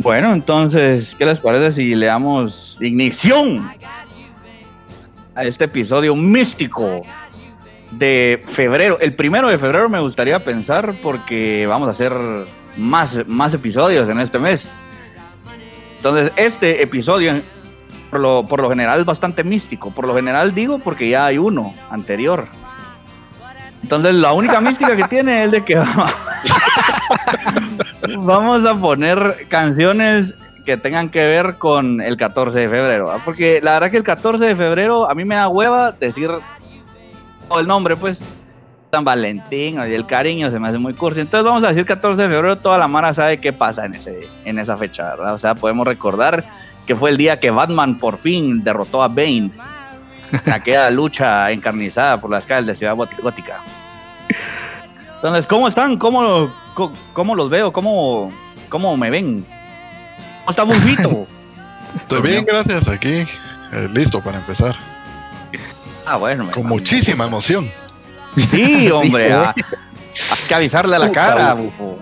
Bueno, entonces, ¿qué les parece si le damos ignición a este episodio místico de febrero? El primero de febrero me gustaría pensar porque vamos a hacer más, más episodios en este mes. Entonces, este episodio por lo, por lo general es bastante místico. Por lo general digo porque ya hay uno anterior. Entonces, la única mística que tiene es de que vamos a poner canciones que tengan que ver con el 14 de febrero. Porque la verdad que el 14 de febrero a mí me da hueva decir todo el nombre, pues. San Valentín y el cariño se me hace muy cursi. Entonces vamos a decir 14 de febrero, toda la mara sabe qué pasa en, ese, en esa fecha, ¿verdad? O sea, podemos recordar que fue el día que Batman por fin derrotó a Bane en aquella lucha encarnizada por las calles de Ciudad Gót- Gótica. Entonces, ¿cómo están? ¿Cómo, cómo, cómo los veo? ¿Cómo, ¿Cómo me ven? ¿Cómo está Bufito? Estoy bien, gracias. Aquí, eh, listo para empezar. Ah, bueno. Con muchísima emoción. Sí, hombre. ah, hay que avisarle a la Puta, cara, bufo.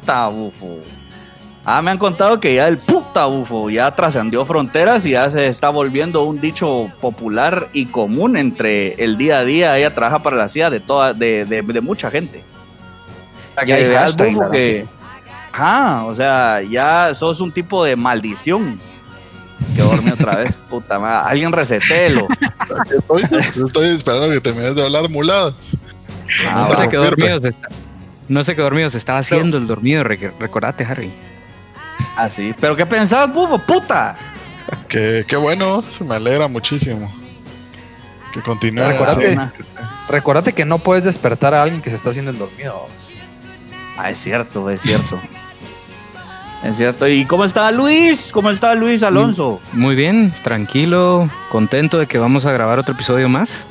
Puta, bufo. Ah, me han contado que ya el puta bufo ya trascendió fronteras y ya se está volviendo un dicho popular y común entre el día a día. Ella trabaja para la CIA de toda, de, de, de mucha gente. Sea, Ya hay que hashtag, ¿verdad? que. Ajá, o sea, ya sos un tipo de maldición. Que dormí otra vez, puta madre. Alguien resetelo. Estoy, estoy esperando que termines de hablar muladas. Ah, no se va. quedó fuerte. dormido, se está- no dormido, se estaba haciendo el dormido, rec- recordate, Harry. Así. ¿Pero qué pensabas, bufo? ¡Puta! Que, qué bueno, se me alegra muchísimo. Que continúe. Recordate-. Recordate que no puedes despertar a alguien que se está haciendo el dormido. Ah, es cierto, es cierto. es cierto. ¿Y cómo está Luis? ¿Cómo está Luis Alonso? Muy bien, tranquilo, contento de que vamos a grabar otro episodio más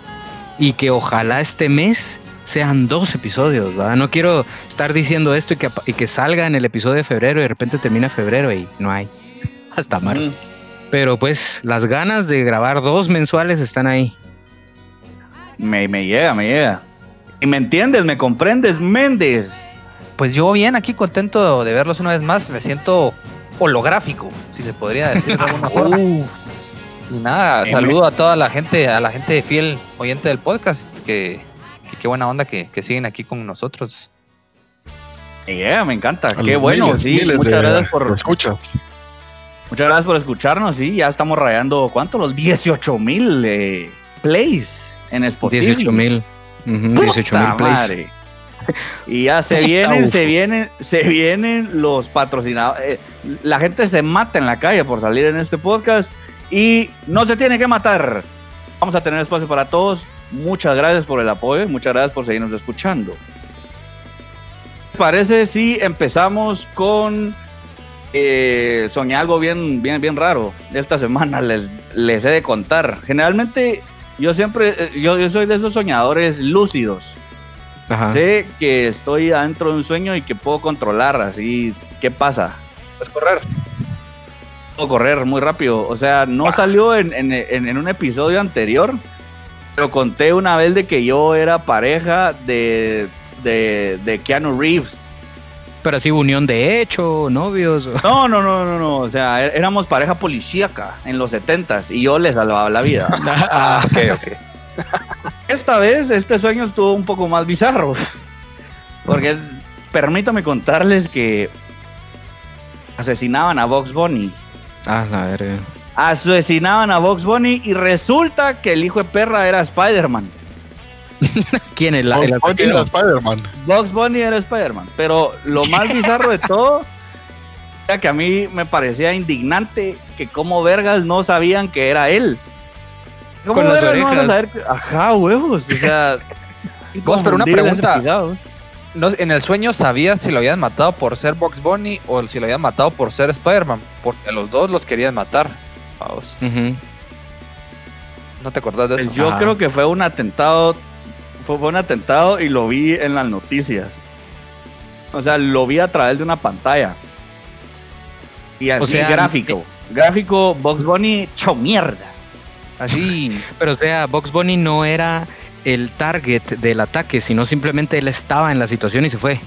y que ojalá este mes sean dos episodios, ¿verdad? No quiero estar diciendo esto y que, apa- y que salga en el episodio de febrero y de repente termina febrero y no hay. Hasta marzo. Mm. Pero pues las ganas de grabar dos mensuales están ahí. Me, me llega, me llega. Y me entiendes, me comprendes, Méndez. Pues yo bien aquí contento de verlos una vez más. Me siento holográfico, si se podría decir de alguna forma. Y nada, saludo a toda la gente, a la gente fiel oyente del podcast, que, que qué buena onda que, que siguen aquí con nosotros. Me llega, me encanta. A Qué bueno, miles, sí. miles Muchas de- gracias por escuchas. muchas gracias por escucharnos. Sí, ya estamos rayando, ¿cuánto? Los 18 mil eh, plays en Spotify. 18 mil. Puta 18 mil plays. madre. Y ya se vienen, se vienen, se vienen los patrocinadores. Eh, la gente se mata en la calle por salir en este podcast y no se tiene que matar. Vamos a tener espacio para todos. Muchas gracias por el apoyo y muchas gracias por seguirnos escuchando. ¿Qué parece si empezamos con eh, soñé algo bien, bien, bien raro? Esta semana les, les he de contar. Generalmente yo siempre, eh, yo, yo soy de esos soñadores lúcidos. Ajá. Sé que estoy adentro de un sueño y que puedo controlar así. ¿Qué pasa? Puedes correr. Puedo correr muy rápido. O sea, no salió en, en- en- en un episodio anterior, pero conté una vez de que yo era pareja de, de, de Keanu Reeves. Pero así unión de hecho, novios. No, no, no, no, no. O sea, é- éramos pareja policíaca en los 70s y yo le salvaba la vida. Ah, Ok, ok. Esta vez este sueño estuvo un poco más bizarro. Porque permítame contarles que asesinaban a Box Bunny. Ah, la verga. Asesinaban a Box Bunny y resulta que el hijo de perra era Spider-Man. ¿Quién es la, el era Spider-Man. Box Bunny era Spider-Man. Pero lo más bizarro de todo era que a mí me parecía indignante que como vergas no sabían que era él. ¿Cómo Con las no a orejas. saber Ajá, huevos. O sea... Vos, pero una pregunta. ¿eh? No, en el sueño sabías si lo habían matado por ser Box Bunny o si lo habían matado por ser Spider-Man. Porque a los dos los querían matar. Vamos. ¿No te acordás de eso? Pues Yo Ah. creo que fue un atentado, fue, fue un atentado y lo vi en las noticias. O sea, lo vi a través de una pantalla. Y así sea, gráfico. Gráfico Box Bunny, cho mierda. Así. Pero o sea, Box Bunny no era el target del ataque, sino simplemente él estaba en la situación y se fue.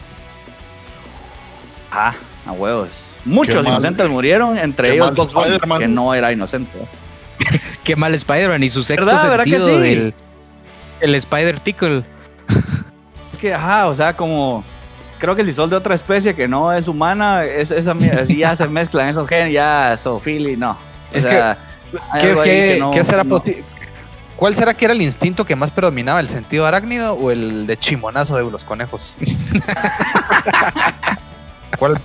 Ah, a huevos. Muchos Qué mal. inocentes murieron, entre Qué ellos Bugs Bunny, que no era inocente. Qué mal Spider-Man y su sexto ¿Verdad? ¿Verdad que sentido sí? del el Spider Tickle. Es que, ajá, o sea, como creo que si sos de otra especie que no es humana, es, esa, así ya se mezclan esos genes, ya zoofili, no. O Es sea, hay ¿Qué, algo ahí qué- que no- qué será no. ¿Cuál será que era el instinto que más predominaba, el sentido arácnido o el de chimonazo de los conejos? ¿Cuál,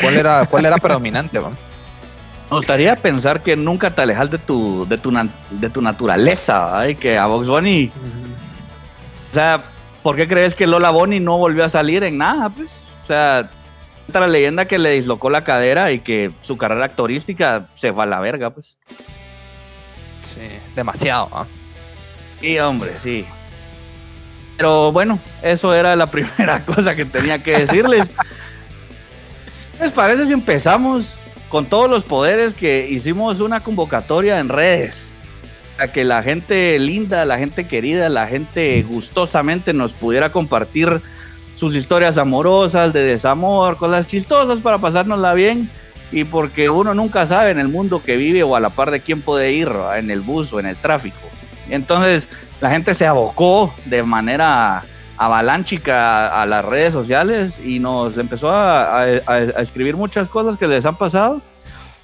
cuál era, ¿Cuál era predominante? va? Me gustaría pensar que nunca te alejas de tu, de tu, de tu naturaleza, ¿va? y que a Box Bunny, o sea, ¿por qué crees que Lola Bunny no volvió a salir en nada? Pues, o sea, la leyenda que le dislocó la cadera y que su carrera actorística se fue a la verga, pues. Demasiado. ¿va? Sí, hombre, sí. Pero bueno, eso era la primera cosa que tenía que decirles. ¿Qué les parece si empezamos con todos los poderes que hicimos una convocatoria en redes? A que la gente linda, la gente querida, la gente gustosamente nos pudiera compartir sus historias amorosas, de desamor, cosas chistosas para pasárnosla bien. Y porque uno nunca sabe en el mundo que vive o a la par de quién puede ir, en el bus o en el tráfico. Entonces la gente se abocó de manera avalánchica a, las redes sociales y nos empezó a escribir muchas cosas que les han pasado.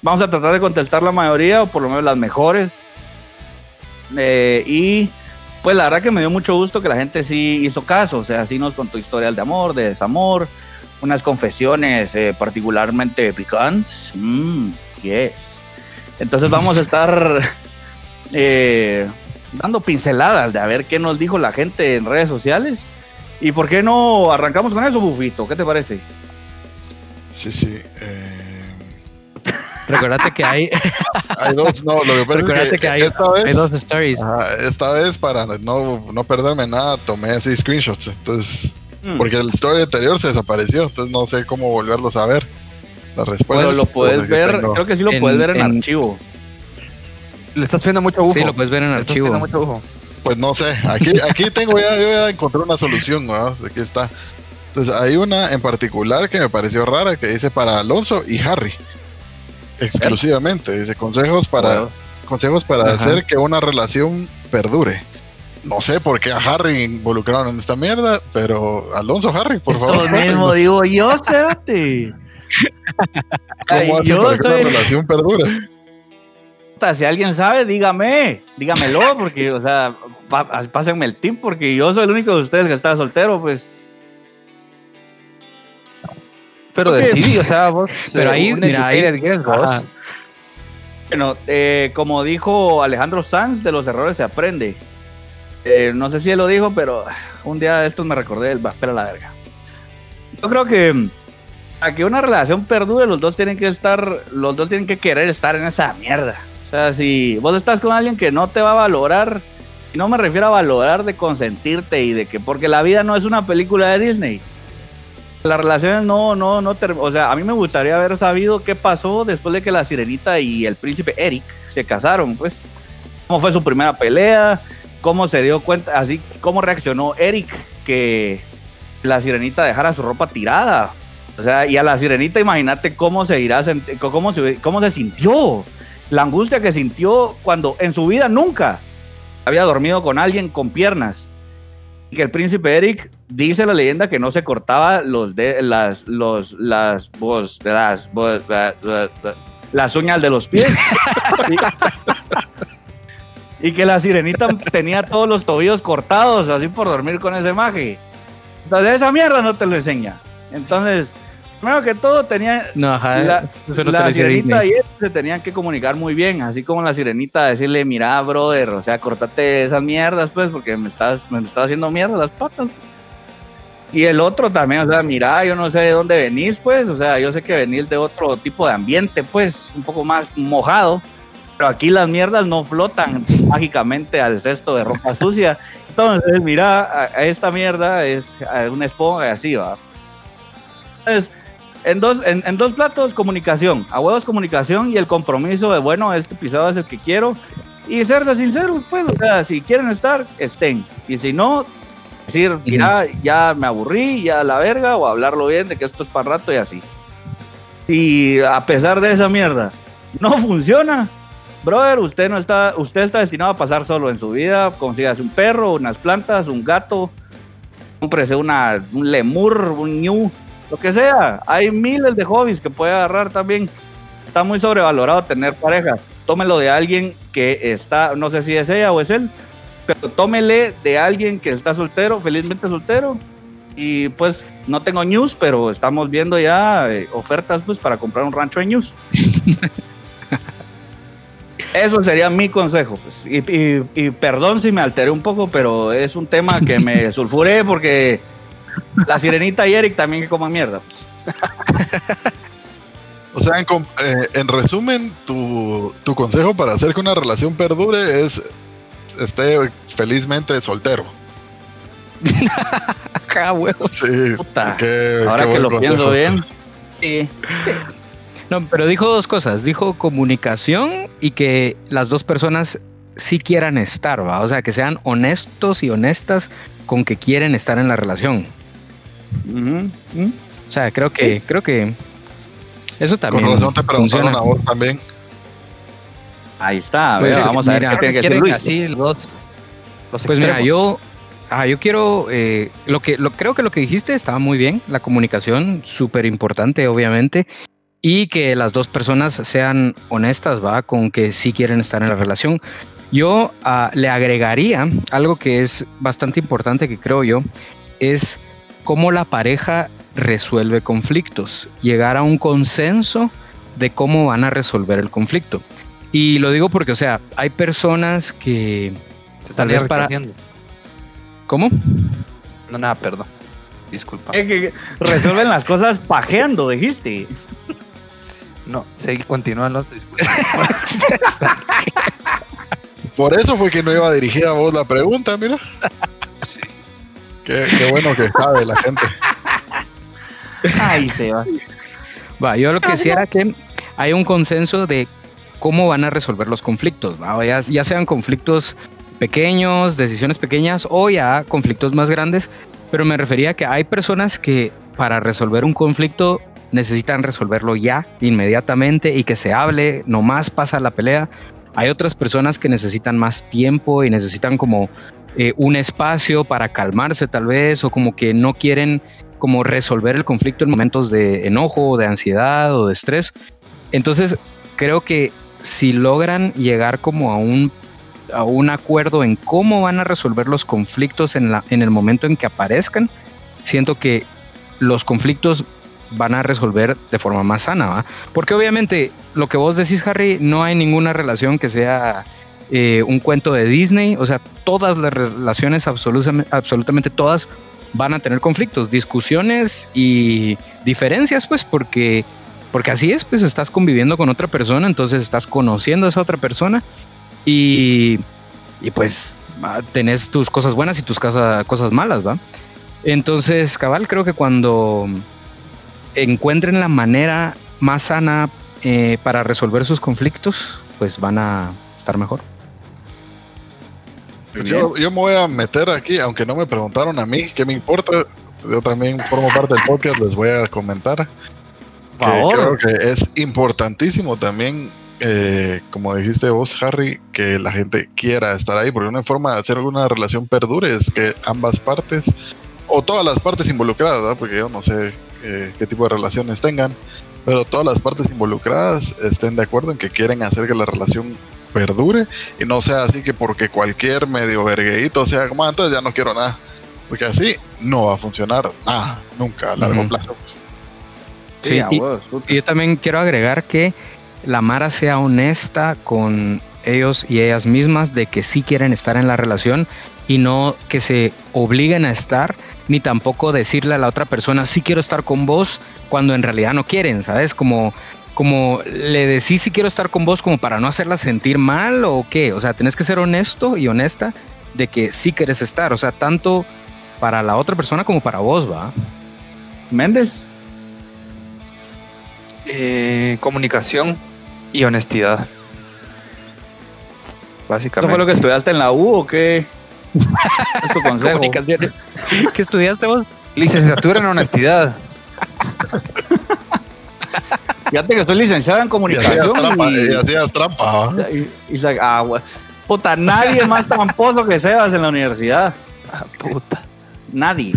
Vamos a tratar de contestar la mayoría o por lo menos las mejores. Eh, y pues la verdad que me dio mucho gusto que la gente sí hizo caso, o sea, sí nos contó historias de amor, de desamor, unas confesiones eh, particularmente picantes. Mm, yes. Entonces vamos a estar eh, dando pinceladas de a ver qué nos dijo la gente en redes sociales. ¿Y por qué no arrancamos con eso, Bufito? ¿Qué te parece? Sí, sí. eh, Recordate que hay, hay dos, no, lo que pasa recordate es que que, hay, esta vez, hay dos stories. ajá, esta vez para no, no perderme nada, tomé así screenshots. Entonces, Mm. porque el story anterior se desapareció, entonces no sé cómo volverlos a ver. Las respuestas. Pero lo puedes que ver, creo que sí lo En- puedes ver en, en- archivo. Le estás pidiendo mucho ojo. Sí, lo puedes ver en Le archivo. pidiendo mucho ojo. Pues no sé, aquí, aquí tengo ya, yo ya encontré una solución, ¿no? Aquí está. Entonces hay una en particular que me pareció rara que dice para Alonso y Harry. Exclusivamente. Dice consejos para, Bueno, consejos para Ajá. hacer que una relación perdure. No sé por qué a Harry involucraron en esta mierda, pero Alonso, Harry, por Esto favor. mismo cuéntenos digo yo, Cérate. ¿Cómo hacen yo para que soy- una relación perdure? Puta, Si alguien sabe, dígame, dígamelo, porque, o sea, pásenme el tip, porque yo soy el único de ustedes que está soltero, pues. Pero Ok. decidí, o sea, vos. Pero ahí, mira, ahí- vos. Ajá. Bueno, eh, como dijo Alejandro Sanz, de los errores se aprende. Eh, no sé si él lo dijo, pero un día de estos me recordé del va, espera la verga. Yo creo que mm, para que una relación perdure, los dos tienen que estar, los dos tienen que querer estar en esa mierda. O sea, si vos estás con alguien que no te va a valorar, y no me refiero a valorar de consentirte y de que, porque la vida no es una película de Disney. Las relaciones no, no, no, o sea, a mí me gustaría haber sabido qué pasó después de que la sirenita y el príncipe Eric se casaron, pues. ¿Cómo fue su primera pelea? ¿Cómo se dio cuenta? Así, ¿cómo reaccionó Eric que la sirenita dejara su ropa tirada? O sea, y a la sirenita, imagínate cómo se irá, cómo se, cómo se sintió. La angustia que sintió cuando en su vida nunca había dormido con alguien con piernas. Y que el príncipe Eric dice la leyenda que no se cortaba los de las los las vos las vos, la- la- la- las uñas de los pies. y, que la sirenita tenía todos los tobillos cortados así por dormir con ese maje. Entonces esa mierda no te lo enseña. Entonces, primero que todo tenía No, ajá. la, no la sirenita y él se tenían que comunicar muy bien, así como la sirenita decirle, mira, brother, o sea, cortate esas mierdas, pues, porque me estás, me estás haciendo mierda las patas. Y el otro también, o sea, mira, yo no sé de dónde venís, pues, o sea, yo sé que venís de otro tipo de ambiente, pues, un poco más mojado, pero aquí las mierdas no flotan mágicamente al cesto de ropa sucia. Entonces, mira, a- esta mierda es una esponja y así va. Entonces, en dos, en, en dos platos, comunicación. A huevos, comunicación y el compromiso de, bueno, este episodio es el que quiero. y serse sinceros, pues, o sea, si quieren estar, estén. Y si no, decir, mira, ya me aburrí, ya la verga, o hablarlo bien de que esto es para rato y así. Y a pesar de esa mierda, no funciona. Brother, usted no está, usted está destinado a pasar solo en su vida. Consígase un perro, unas plantas, un gato, cómprese una, un lemur, un ñu, lo que sea. Hay miles de hobbies que puede agarrar también. Está muy sobrevalorado tener pareja. Tómelo de alguien que está, no sé si es ella o es él, pero tómele de alguien que está soltero, felizmente soltero. Y pues no tengo news, pero estamos viendo ya eh, ofertas pues para comprar un rancho de news. Eso sería mi consejo. Pues. Y, y- y perdón si me alteré un poco, pero es un tema que me sulfuré porque la sirenita y Eric también que coman mierda. pues. O sea, en, eh, en resumen, tu, tu consejo para hacer que una relación perdure es esté felizmente soltero. Ja, huevos. Sí, Puta. qué- Ahora qué que lo consejo. pienso bien. Sí. No, pero dijo dos cosas. Dijo comunicación y que las dos personas sí quieran estar, ¿va? O sea, que sean honestos y honestas con que quieren estar en la relación. Ujú. O sea, creo que, creo que eso Con también razón te preguntaron funciona. a vos también. Ahí está. Pues, vamos a ver mira, qué tiene que decir Quieren Luis. así los, los Pues mira, yo, ah, yo quiero, eh, lo que, lo, creo que lo que dijiste estaba muy bien, la comunicación, súper importante, obviamente, y que las dos personas sean honestas, va, con que sí quieren estar en la relación. Yo ah, le agregaría algo que es bastante importante, que creo yo, es cómo la pareja resuelve conflictos, llegar a un consenso de cómo van a resolver el conflicto. Y lo digo porque, o sea, hay personas que Se están tal vez para- enriqueciendo. ¿Cómo? No, nada, perdón. Disculpa. Que resuelven las cosas pajeando, dijiste. No, seguí, continúa, Alonso. Por eso fue que no iba dirigida a vos la pregunta, mira. Qué, qué bueno que sabe la gente. Ahí se va. Va, yo lo que decía era que hay un consenso de cómo van a resolver los conflictos, ¿va? Ya, ya sean conflictos pequeños, decisiones pequeñas o ya conflictos más grandes, pero me refería a que hay personas que para resolver un conflicto necesitan resolverlo ya, inmediatamente y que se hable, nomás pasa la pelea. Hay otras personas que necesitan más tiempo y necesitan como eh, un espacio para calmarse tal vez o como que no quieren como resolver el conflicto en momentos de enojo, de ansiedad o de estrés. Entonces, creo que si logran llegar como a un, a un acuerdo en cómo van a resolver los conflictos en, la, en el momento en que aparezcan, siento que los conflictos van a resolver de forma más sana, ¿va? Porque obviamente lo que vos decís, Harry, no hay ninguna relación que sea eh, un cuento de Disney, o sea, todas las relaciones, absolutamente, todas, van a tener conflictos, discusiones y diferencias, pues, porque, porque así es, pues estás conviviendo con otra persona, entonces estás conociendo a esa otra persona y, y pues tenés tus cosas buenas y tus cosas, cosas malas, ¿va? Entonces, cabal, creo que cuando encuentren la manera más sana eh, para resolver sus conflictos, pues van a estar mejor. Pues yo, yo me voy a meter aquí, aunque no me preguntaron a mí, ¿qué me importa? Yo también formo parte del podcast, les voy a comentar. Que creo que es importantísimo también, eh, como dijiste vos, Harry, que la gente quiera estar ahí, porque una forma de hacer una relación perdure es que ambas partes, o todas las partes involucradas, ¿verdad? porque yo no sé eh, qué tipo de relaciones tengan, pero todas las partes involucradas estén de acuerdo en que quieren hacer que la relación perdure y no sea así que porque cualquier medio vergueíto sea como "Ah, entonces ya no quiero nada porque así no va a funcionar nada nunca a largo Ujú. plazo pues. Sí, a y-. Y yo también quiero agregar que la Mara sea honesta con ellos y ellas mismas de que sí quieren estar en la relación y no que se obliguen a estar, ni tampoco decirle a la otra persona, sí quiero estar con vos, cuando en realidad no quieren, ¿sabes? Como, como le decís sí quiero estar con vos como para no hacerla sentir mal o qué, o sea, tenés que ser honesto y honesta de que sí quieres estar, o sea, tanto para la otra persona como para vos, ¿va? Méndez. Eh, comunicación y honestidad. básicamente. ¿Eso fue lo que estudiaste en la U o qué? Es tu consejo. Comunicaciones. ¿Qué estudiaste vos? Licenciatura en honestidad. Fíjate que soy licenciado en Y hacías comunicación. trampa, y- y hacías trampa, ¿va? y- y ah. Puta, nadie más tramposo que Sebas en la universidad. Ah, puta. Nadie.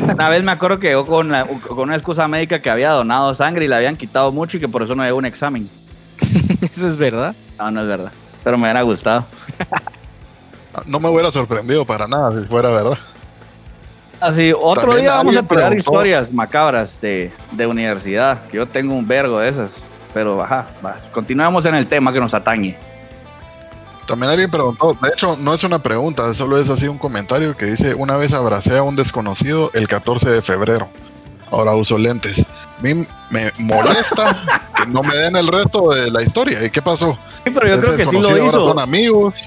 Una vez me acuerdo que llegó con, la- con una excusa médica que había donado sangre y le habían quitado mucho y que por eso no llegó un examen. Eso es verdad. No, no es verdad. Pero me hubiera gustado. No me hubiera sorprendido para nada si fuera verdad. Así, otro También día vamos a preguntó- historias macabras de, de universidad. Yo tengo un vergo de esas. Pero, ajá, va, continuemos en el tema que nos atañe. También alguien preguntó, de hecho no es una pregunta, solo es así un comentario que dice, una vez abracé a un desconocido el 14 de febrero. Ahora uso lentes. A mí me molesta que no me den el resto de la historia. ¿Y qué pasó? Sí, pero yo Ese creo que sí lo ahora hizo. son amigos.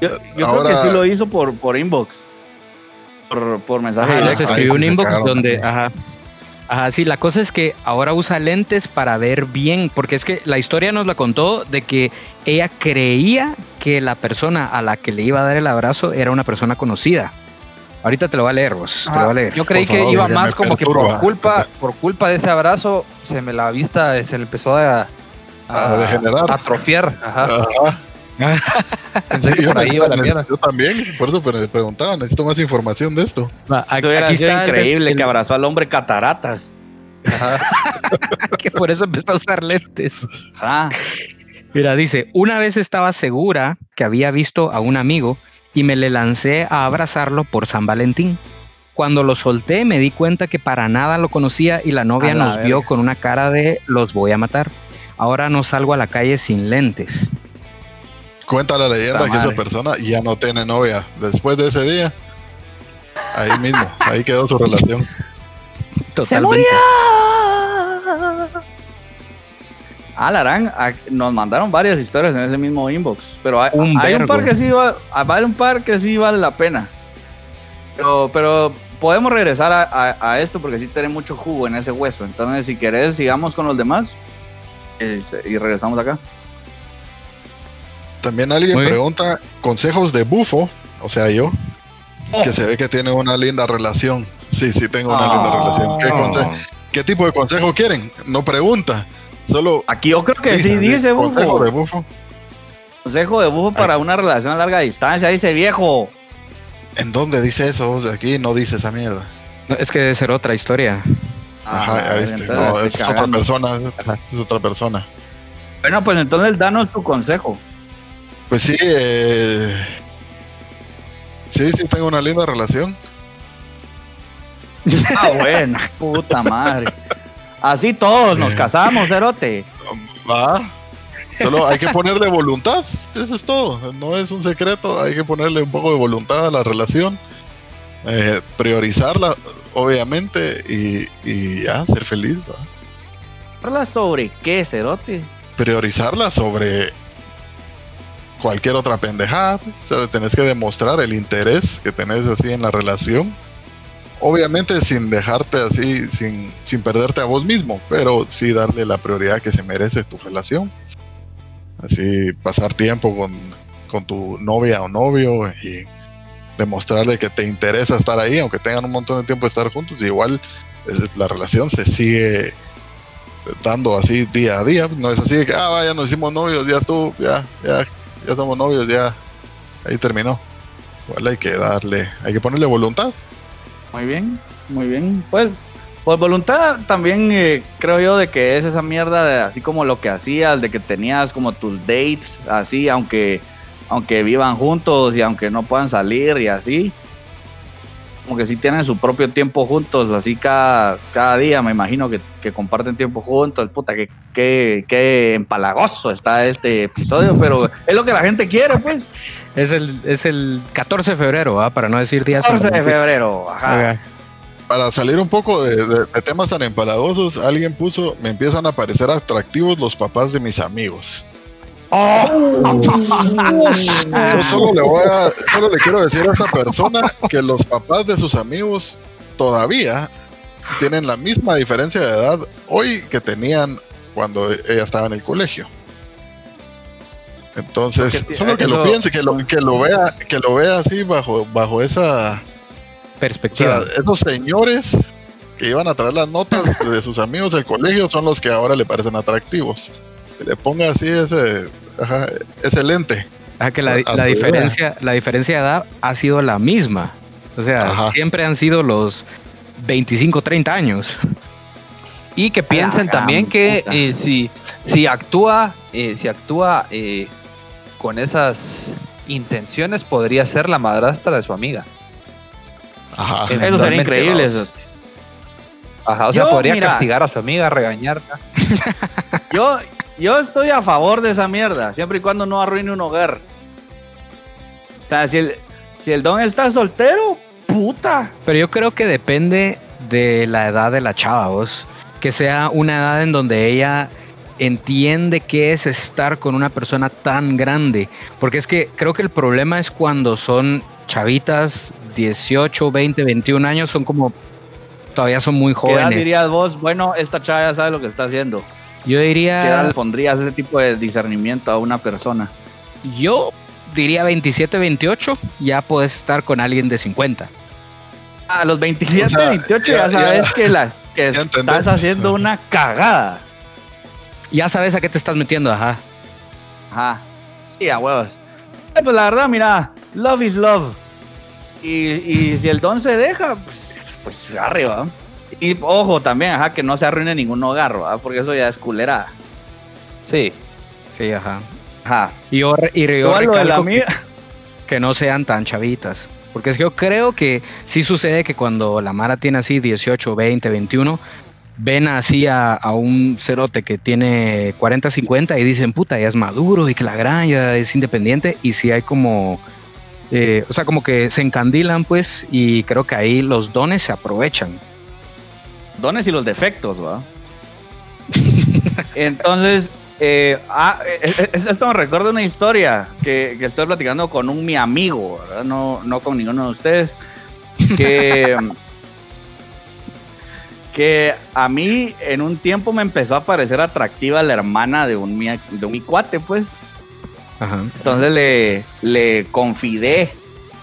Yo, yo Ahora- creo que sí lo hizo por, por inbox. Por, por mensaje Ajá, les escribió un inbox donde, ajá. Ajá, sí, la cosa es que ahora usa lentes para ver bien, porque es que la historia nos la contó de que ella creía que la persona a la que le iba a dar el abrazo era una persona conocida. Ahorita te lo voy a leer, vos. te lo voy a leer. Yo creí que iba más como que por culpa, por culpa de ese abrazo, se me la vista se le empezó a, A degenerar. atrofiar. Ajá. Ajá. Pensé Sí, que yo, por ahí iba la también, mierda. yo también, por eso me preguntaba, necesito más información de esto. Aquí está increíble el- que abrazó al hombre cataratas. Que por eso empezó a usar lentes. Ajá. Mira, dice, una vez estaba segura que había visto a un amigo y me le lancé a abrazarlo por San Valentín. Cuando lo solté me di cuenta que para nada lo conocía y la novia la nos vio con una cara de los voy a matar. Ahora no salgo a la calle sin lentes. Cuenta la leyenda que esa persona ya no tiene novia. Después de ese día, ahí mismo, ahí quedó su relación. Totalmente. Ah, Larán, a- nos mandaron varias historias en ese mismo inbox. Pero hay Un hay un, vergo. par que sí va, ah, vale un par que sí vale la pena. Pero, pero podemos regresar a, a- a esto porque sí tiene mucho jugo en ese hueso. Entonces, si querés, sigamos con los demás. Este, y regresamos acá. También alguien Muy bien. pregunta consejos de bufo, o sea, yo, que se ve que tiene una linda relación. Sí, sí, tengo una linda Ah. relación. ¿Qué, conse- qué tipo de consejo quieren? No pregunta, solo Aquí yo creo que sí dice, consejo bufo. de bufo. Consejo de bufo para una relación a larga distancia, dice viejo. ¿En dónde dice eso? O sea, aquí no dice esa mierda. No, es que debe ser otra historia. Ajá, ahí entonces está. la No, es otra persona. Es, es otra persona. Bueno, pues entonces danos tu consejo. Pues sí, eh, sí, sí, tengo una linda relación. Ah, bueno, puta madre. Así todos nos casamos, Cerote. Va. Solo hay que ponerle voluntad, eso es todo. No es un secreto, hay que ponerle un poco de voluntad a la relación, eh, priorizarla, obviamente, y, y ya, ser feliz. ¿va? ¿Habla sobre qué, Cerote? Priorizarla sobre cualquier otra pendejada. pues. O sea, tenés que demostrar el interés que tenés así en la relación. Obviamente sin dejarte así, sin, sin perderte a vos mismo, pero sí darle la prioridad que se merece tu relación. Así pasar tiempo con, con tu novia o novio y demostrarle que te interesa estar ahí, aunque tengan un montón de tiempo de estar juntos, igual es- la relación se sigue dando así día a día. No es así de que, ah, vaya, nos hicimos novios, ya estuvo, ya, ya, ya somos novios, ya, ahí terminó. Igual hay que darle, hay que ponerle voluntad. Muy bien, muy bien. Pues, pues voluntad también eh, creo yo de que es esa mierda de así como lo que hacías, de que tenías como tus dates, así, aunque, aunque vivan juntos y aunque no puedan salir y así. Como que sí tienen su propio tiempo juntos, así cada, cada día, me imagino que, que comparten tiempo juntos. Puta, que, que, que empalagoso está este episodio, pero es lo que la gente quiere, pues. Es el, es el 14 de febrero, ¿va? para no decir días. 14 de febrero, ajá. Para salir un poco de, de- de temas tan empalagosos, alguien puso, me empiezan a parecer atractivos los papás de mis amigos. Yo solo le voy a, solo le quiero decir a esta persona que los papás de sus amigos todavía tienen la misma diferencia de edad hoy que tenían cuando ella estaba en el colegio. Entonces, Porque solo que lo piense, que lo, que lo vea, que lo vea así bajo, bajo esa, o Perspectiva. sea, esos señores que iban a traer las notas de sus amigos del colegio son los que ahora le parecen atractivos. Que le ponga así ese, ajá, ese lente. Ah, que la, a la diferencia, la diferencia de edad ha sido la misma. O sea, Ajá. siempre han sido los 25, 30 años. Y que piensen también que eh, si, si actúa, eh, si actúa eh, con esas intenciones, podría ser la madrastra de su amiga. Ajá. Eso sería increíble. eso. Ajá, o sea, Yo, podría mira. castigar a su amiga, regañarla. Yo, yo estoy a favor de esa mierda, siempre y cuando no arruine un hogar. O sea, si el, si el don está soltero, puta. Pero yo creo que depende de la edad de la chava, vos. Que sea una edad en donde ella entiende qué es estar con una persona tan grande. Porque es que creo que el problema es cuando son chavitas 18, 20, 21 años, son como todavía son muy ¿Qué edad jóvenes. dirías vos? Bueno, esta chava ya sabe lo que está haciendo. Yo ¿Qué edad diría, le pondrías ese tipo de discernimiento a una persona? yo diría 27, 28, ya puedes estar con alguien de 50. A los 27, O sea, 28 ya- ya, sabes ya- que, las, que ya estás entendemos. haciendo una cagada. Ya sabes a qué te estás metiendo, ajá. Ajá. Sí, a huevos. Eh, Pues la verdad, mira, love is love. Y, y si el don se deja, pues, pues arriba. Y ojo también, ajá, que no se arruine ningún hogar. Porque eso ya es culera. Sí. Sí, ajá. Ajá. Y yo, y yo recalco que- que no sean tan chavitas. Porque es que yo creo que sí sucede que cuando la Mara tiene así 18, 20, 21, ven así a, a un cerote que tiene 40, 50 y dicen, puta, ya es maduro y que la gran ya es independiente. Y sí hay como, eh, o sea, como que se encandilan pues y creo que ahí los dones se aprovechan. Dones y los defectos, ¿va? Entonces, eh, ah, eh, eh, esto me recuerda una historia que, que estoy platicando con un mi amigo, ¿verdad? No, no con ninguno de ustedes. Que, que a mí en un tiempo me empezó a parecer atractiva la hermana de un mi, de un mi cuate, pues. Ajá. Entonces le, le confidé.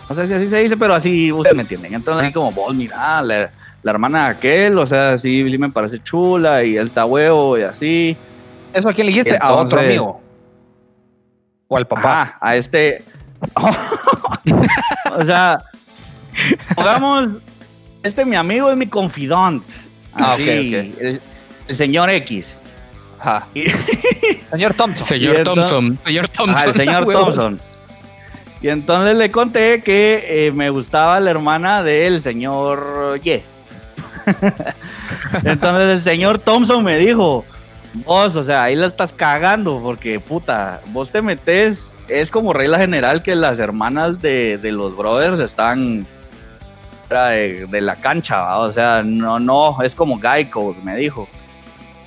No sé si así se dice, pero así ustedes me entienden. Entonces, así como vos, mira, la, la hermana de aquel, o sea, sí, sí me parece chula y él está huevo y así. ¿Eso a quién le dijiste? a otro amigo. O al papá. Ajá, a este. o sea, pongamos, este mi amigo es mi confidant. Ah, Así, ok, ok. El, el señor X. Ajá. Y- Señor Thompson. Señor Thompson, señor Thompson. Ajá, el señor huevos. Thompson. Y entonces le conté que eh, me gustaba la hermana del señor Y. entonces el señor Thompson me dijo, vos, o sea, ahí la estás cagando porque, puta, vos te metes, es como regla general que las hermanas de, los brothers están de, la cancha, o sea, no, no, es como Geico, me dijo.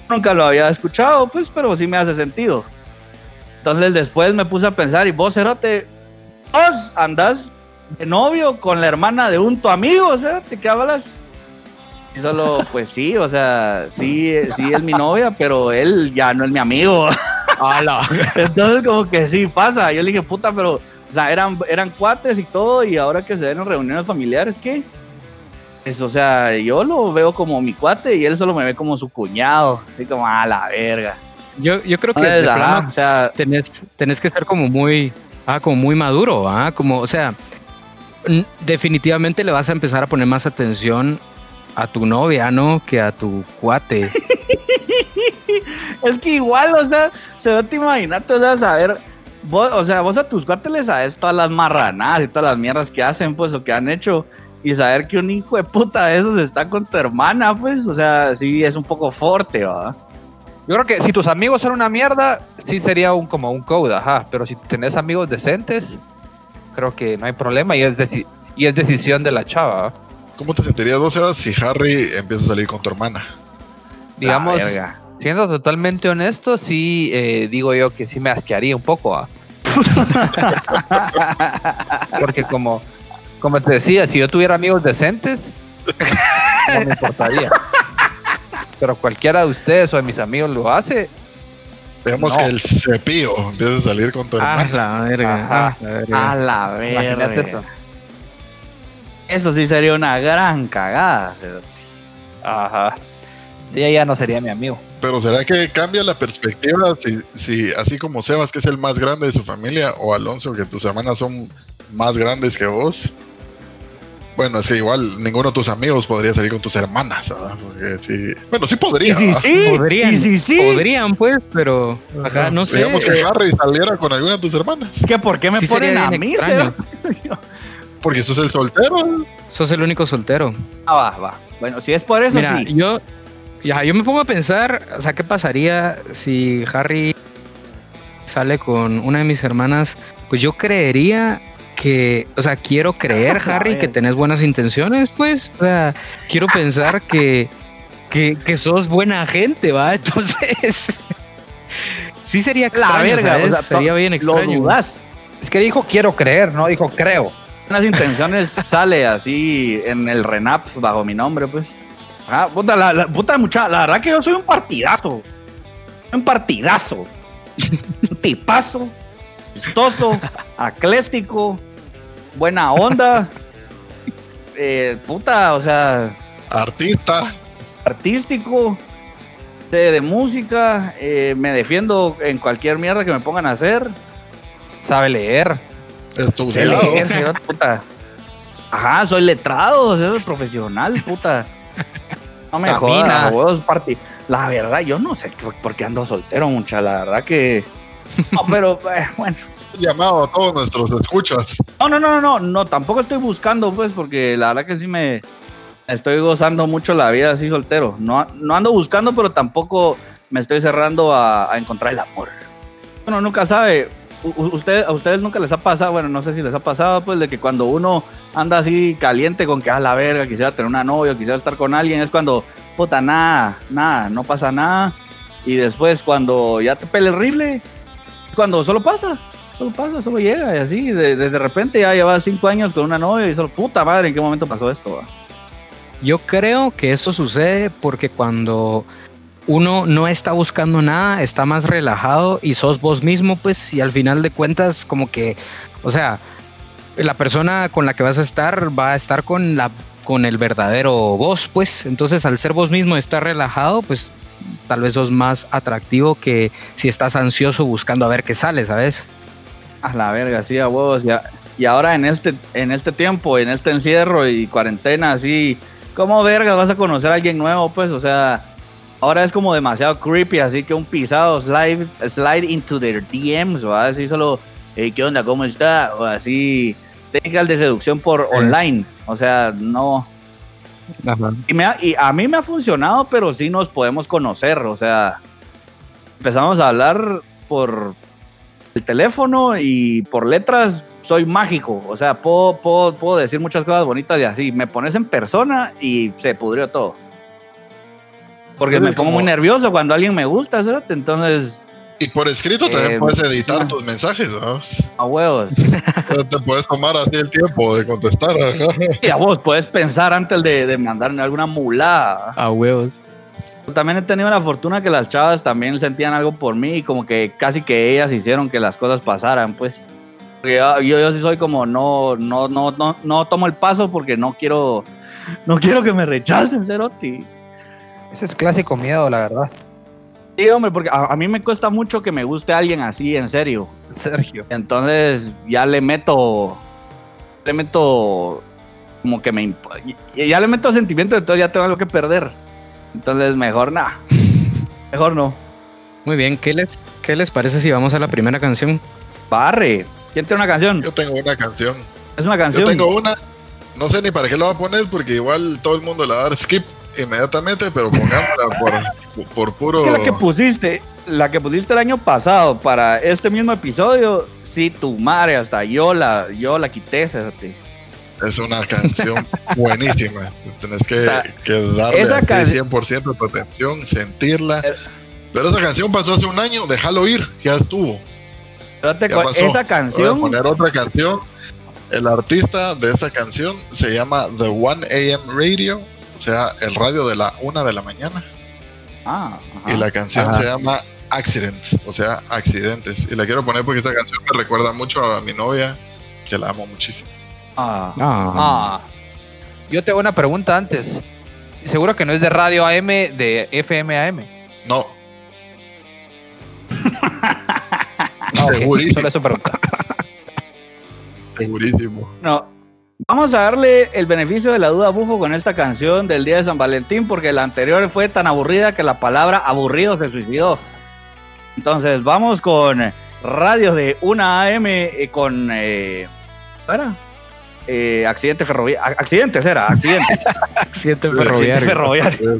Nunca lo había escuchado, pues, pero sí me hace sentido. Entonces después me puse a pensar, y vos, Cerote, vos andás de novio con la hermana de un tu amigo, o sea, ¿te qué hablas? Y solo, pues sí, o sea, sí, sí es mi novia, pero él ya no es mi amigo. Entonces como que sí pasa. Yo le dije, puta, pero, o sea, eran, eran cuates y todo, y ahora que se ven en reuniones familiares, ¿qué? Es, o sea, yo lo veo como mi cuate y él solo me ve como su cuñado. Así como, a la verga. Yo, yo creo que Entonces, de ajá, plano o sea, tenés, tenés que ser como muy, ah, como muy maduro, ah, como, o sea, definitivamente le vas a empezar a poner más atención a tu novia, ¿no? Que a tu cuate. Es que igual, o sea, se va te imaginarte, o sea, saber, vos, o sea, vos a tus cuates les sabes todas las marranadas y todas las mierdas que hacen, pues, o que han hecho, y saber que un hijo de puta de esos está con tu hermana, pues, o sea, sí es un poco fuerte, ¿va? Yo creo que si tus amigos son una mierda, sí sería un como un code, ajá. Pero si tenés amigos decentes, creo que no hay problema y es, deci- y es decisión de la chava. ¿va? ¿Cómo te sentirías vos, Sebas, si Harry empieza a salir con tu hermana? Digamos, verga. siendo totalmente honesto, sí eh, digo yo que sí me asquearía un poco. ¿va? Porque como, como te decía, si yo tuviera amigos decentes, no me importaría. Pero cualquiera de ustedes o de mis amigos lo hace, Digamos No. que el cepillo empieza a salir con tu Ah, hermano. la verga. Ajá. ah, la verga. A la Imagínate verga. eso. Eso sí sería una gran cagada. Ajá. Sí, ella no sería mi amigo. Pero ¿será que cambia la perspectiva si, si así como Sebas, que es el más grande de su familia, o Alonso, que tus hermanas son más grandes que vos? Bueno, es que igual ninguno de tus amigos podría salir con tus hermanas, ¿verdad? Porque sí. Bueno, sí podría. sí, Podrían, y si sí, podrían, pues, pero acá no sé. Digamos que Harry saliera con alguna de tus hermanas. que ¿por qué me sí ponen a mí? Porque sos el soltero. Sos el único soltero. Ah, va, va. Bueno, si es por eso, Mira, sí. yo, ya, yo me pongo a pensar, o sea, ¿qué pasaría si Harry sale con una de mis hermanas? Pues yo creería que, o sea, quiero creer, Harry, que tenés buenas intenciones, pues. O sea, quiero pensar que, que, que sos buena gente, ¿va? Entonces, sí sería extraño, la verga, ¿sabes? o sea, sería to- bien Lo extraño. dudas. Es que dijo quiero creer, no dijo creo. Unas intenciones sale así en el Renap bajo mi nombre, pues. Ah, puta, la, la- puta mucha, la verdad que yo soy un partidazo. Un partidazo. Un tipazo. Chistoso. Acléstico. Buena onda. Eh, puta, o sea, Artista. artístico. Sé de música. eh, me defiendo en cualquier mierda que me pongan a hacer. Sabe leer. Estudiado. Sí, leer, señor, puta. Ajá, soy letrado, soy profesional, puta. No me Camina. jodas, huevos, La verdad, yo no sé por, por qué ando soltero, mucha. La verdad que. No, pero eh, bueno. llamado a todos nuestros escuchas. No, no, no, no, no, no, tampoco estoy buscando, pues, porque la verdad que sí me estoy gozando mucho la vida así soltero. No, no ando buscando, pero tampoco me estoy cerrando a, a encontrar el amor. Bueno, nunca sabe. Usted, a ustedes nunca les ha pasado, bueno, no sé si les ha pasado, pues, de que cuando uno anda así caliente con que a la verga, quisiera tener una novia, quisiera estar con alguien, es cuando, puta, nada, nada, no pasa nada. Y después, cuando ya te pele el rifle, cuando solo pasa solo pasa, solo llega y así, de, de, repente ya lleva cinco años con una novia y solo, puta madre, ¿en qué momento pasó esto? va?" Yo creo que eso sucede porque cuando uno no está buscando nada, está más relajado y sos vos mismo, pues, y al final de cuentas, como que, o sea, la persona con la que vas a estar va a estar con la con el verdadero vos, pues. Entonces, al ser vos mismo, estar relajado, pues tal vez sos más atractivo que si estás ansioso buscando a ver qué sale, ¿sabes? A la verga, sí, a huevos. Ya. Y ahora en este, en este tiempo, en este encierro y cuarentena, así, ¿cómo vergas vas a conocer a alguien nuevo? Pues, o sea, ahora es como demasiado creepy, así que un pisado slide, slide into their DMs, o así solo, "Hey, ¿qué onda? ¿Cómo está? O así, técnicas de seducción por online. O sea, no. Y, me ha- y a mí me ha funcionado, pero sí nos podemos conocer. O sea, empezamos a hablar por el teléfono y por letras soy mágico. O sea, puedo, puedo, puedo decir muchas cosas bonitas y así. Me pones en persona y se pudrió todo. Porque me pongo como- muy nervioso cuando alguien me gusta, ¿sabes? Entonces, Y por escrito también Eh, puedes editar tus mensajes, ¿no? a huevos. Te puedes tomar así el tiempo de contestar. ajá. y a vos puedes pensar antes de, de mandarme alguna mulada. A huevos. También he tenido la fortuna que las chavas también sentían algo por mí y como que casi que ellas hicieron que las cosas pasaran, pues. Porque yo, yo, yo sí soy como no, no, no, no, no tomo el paso porque no quiero, no quiero que me rechacen, Cerotti. Ese es clásico miedo, la verdad. Sí, hombre, porque a, a mí me cuesta mucho que me guste alguien así, en serio. Sergio. Entonces ya le meto, le meto como que me, ya le meto sentimiento, entonces ya tengo algo que perder. Entonces mejor nada, mejor no. Muy bien, ¿qué les, ¿qué les parece si vamos a la primera canción? Barre. ¿Quién tiene una canción? Yo tengo una canción. Es una Yo canción. tengo una. No sé ni para qué la voy a poner porque igual todo el mundo la va a dar skip inmediatamente, pero pongámosla por, por puro. Es que la que pusiste, la que pusiste el año pasado para este mismo episodio, sí, tu madre, hasta yo la, yo la quité, fíjate. Es una canción buenísima. Tenés que, sea, que darle esa can- 100% de tu atención, sentirla. Eh. Pero esa canción pasó hace un año, déjalo ir, ya estuvo. Ya pasó. esa Voy a canción, poner otra canción. El artista de esa canción se llama The 1 AM Radio, sea, el radio de la una de la mañana. ah, ajá. Y la canción Ajá. se llama accidents, o sea, accidentes. Y la quiero poner porque esta canción me recuerda mucho a mi novia, que la amo muchísimo. Ah, Ah, Ah. Yo tengo una pregunta antes. Seguro que no es de radio AM, de FM AM. No, Ah, ok. Segurísimo. Solo eso pregunta. segurísimo. no. Vamos a darle el beneficio de la duda a Bufo con esta canción del día de San Valentín, porque la anterior fue tan aburrida que la palabra aburrido se suicidó. Entonces, vamos con radio de 1 AM eh, con. Eh, ¿cuál era? Eh, accidente ferroviario. Accidentes era, accidentes. accidente ferroviario. ferroviario.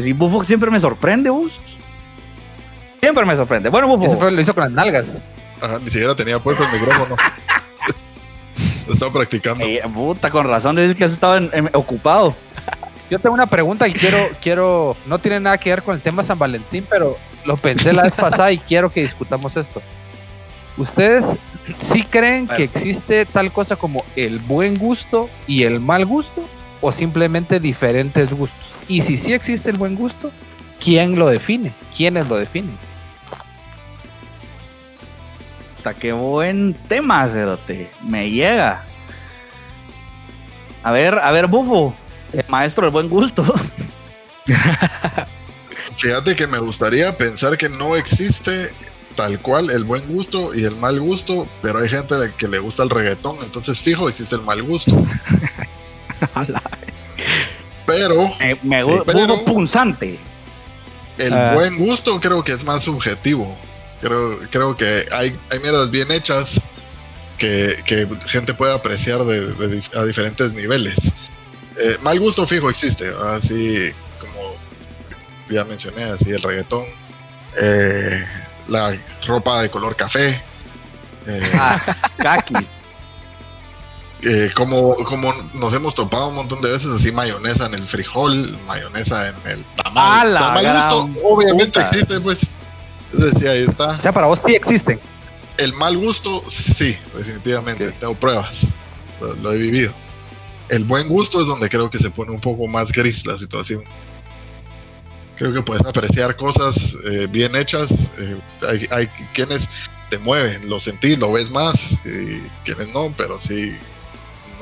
Decís Bufo siempre me sorprende vos. Siempre me sorprende. Bueno, Ese Bufo. fue, lo hizo con las nalgas. Ajá, ni siquiera tenía puesto el micrófono. Lo estaba practicando. eh, puta, con razón decís que en- en- ocupado. Yo tengo una pregunta y quiero, quiero, no tiene nada que ver con el tema San Valentín, pero lo pensé la vez pasada y quiero que discutamos esto. ¿Ustedes sí creen que existe tal cosa como el buen gusto y el mal gusto? ¿O simplemente diferentes gustos? Y si sí existe el buen gusto, ¿quién lo define? ¿Quiénes lo definen? Qué buen tema, Cerote. Me llega. A ver, a ver, Bufo. El maestro del buen gusto. Fíjate que me gustaría pensar que no existe tal cual el buen gusto y el mal gusto, pero hay gente que le gusta el reggaetón, entonces fijo existe el mal gusto. Pero Me, me pero- Bufo punzante. el Ah. buen gusto creo que es más subjetivo. Creo, creo que hay, hay mierdas bien hechas que, que gente puede apreciar de, de dif- a diferentes niveles. Eh, mal gusto fijo existe, así como ya mencioné, así el reggaetón, eh, la ropa de color café, eh, Ah. eh, como, como nos hemos topado un montón de veces así mayonesa en el frijol, mayonesa en el ¡A tamal. O sea, mal gusto obviamente puta! existe, pues. Es decir, ahí está. O sea, para vos sí existen. El mal gusto, sí, definitivamente. Tengo pruebas. Lo, lo he vivido. El buen gusto es donde creo que se pone un poco más gris la situación. Creo que puedes apreciar cosas eh, bien hechas. eh, hay, hay quienes te mueven, lo sentís, lo ves más, y quienes no, pero sí.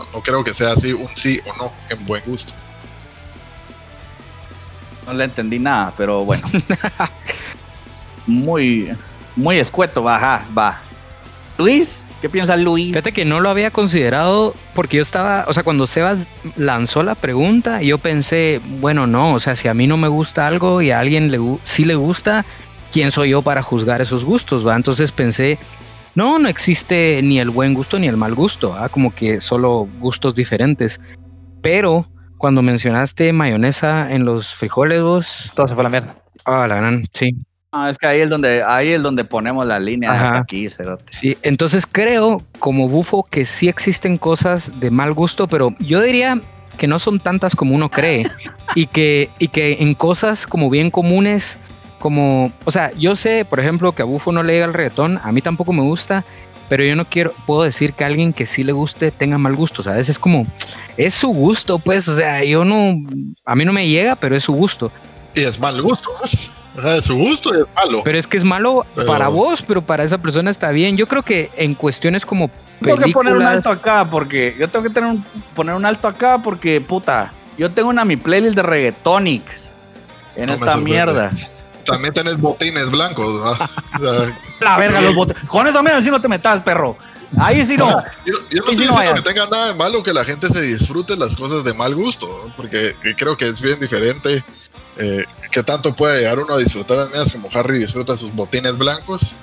No, no creo que sea así un sí o no en buen gusto. No le entendí nada, pero bueno. Muy, muy escueto, va, ajá, va. Luis, ¿qué piensa Luis? Fíjate que no lo había considerado porque yo estaba, o sea, cuando Sebas lanzó la pregunta, yo pensé, bueno, no, o sea, si a mí no me gusta algo y a alguien le, sí le gusta, ¿quién soy yo para juzgar esos gustos? ¿va? Entonces pensé, no, no existe ni el buen gusto ni el mal gusto, ¿va? como que solo gustos diferentes. Pero cuando mencionaste mayonesa en los frijoles, vos, Todo se fue a la mierda. ah, la gran, sí, Ah, es que ahí es donde, ahí es donde ponemos la línea Ajá. hasta aquí, cerote. Sí, entonces creo como bufo que sí existen cosas de mal gusto, pero yo diría que no son tantas como uno cree y que, y que en cosas como bien comunes, como, o sea, yo sé, por ejemplo, que a bufo no le llega el reggaetón, a mí tampoco me gusta, pero yo no quiero, puedo decir que alguien que sí le guste tenga mal gusto, ¿sabes? Es como, es su gusto, pues, o sea, yo no, a mí no me llega, pero es su gusto. Y es mal gusto, pues. Es su gusto y es malo. Pero es que es malo Pero- para vos, pero para esa persona está bien. Yo creo que en cuestiones como Tengo que poner un alto acá porque yo tengo que tener un, poner un alto acá porque puta, yo tengo una mi playlist de reggaetonics en No esta mierda. También tenés botines blancos, ¿va? O sea, La verga los botes. Con eso mira, si no te metas, perro. Ahí sí no. yo, yo no estoy diciendo que tenga nada de malo que la gente se disfrute las cosas de mal gusto, porque que creo que es bien diferente eh, que tanto puede llegar uno a disfrutar las mías como Harry disfruta sus botines blancos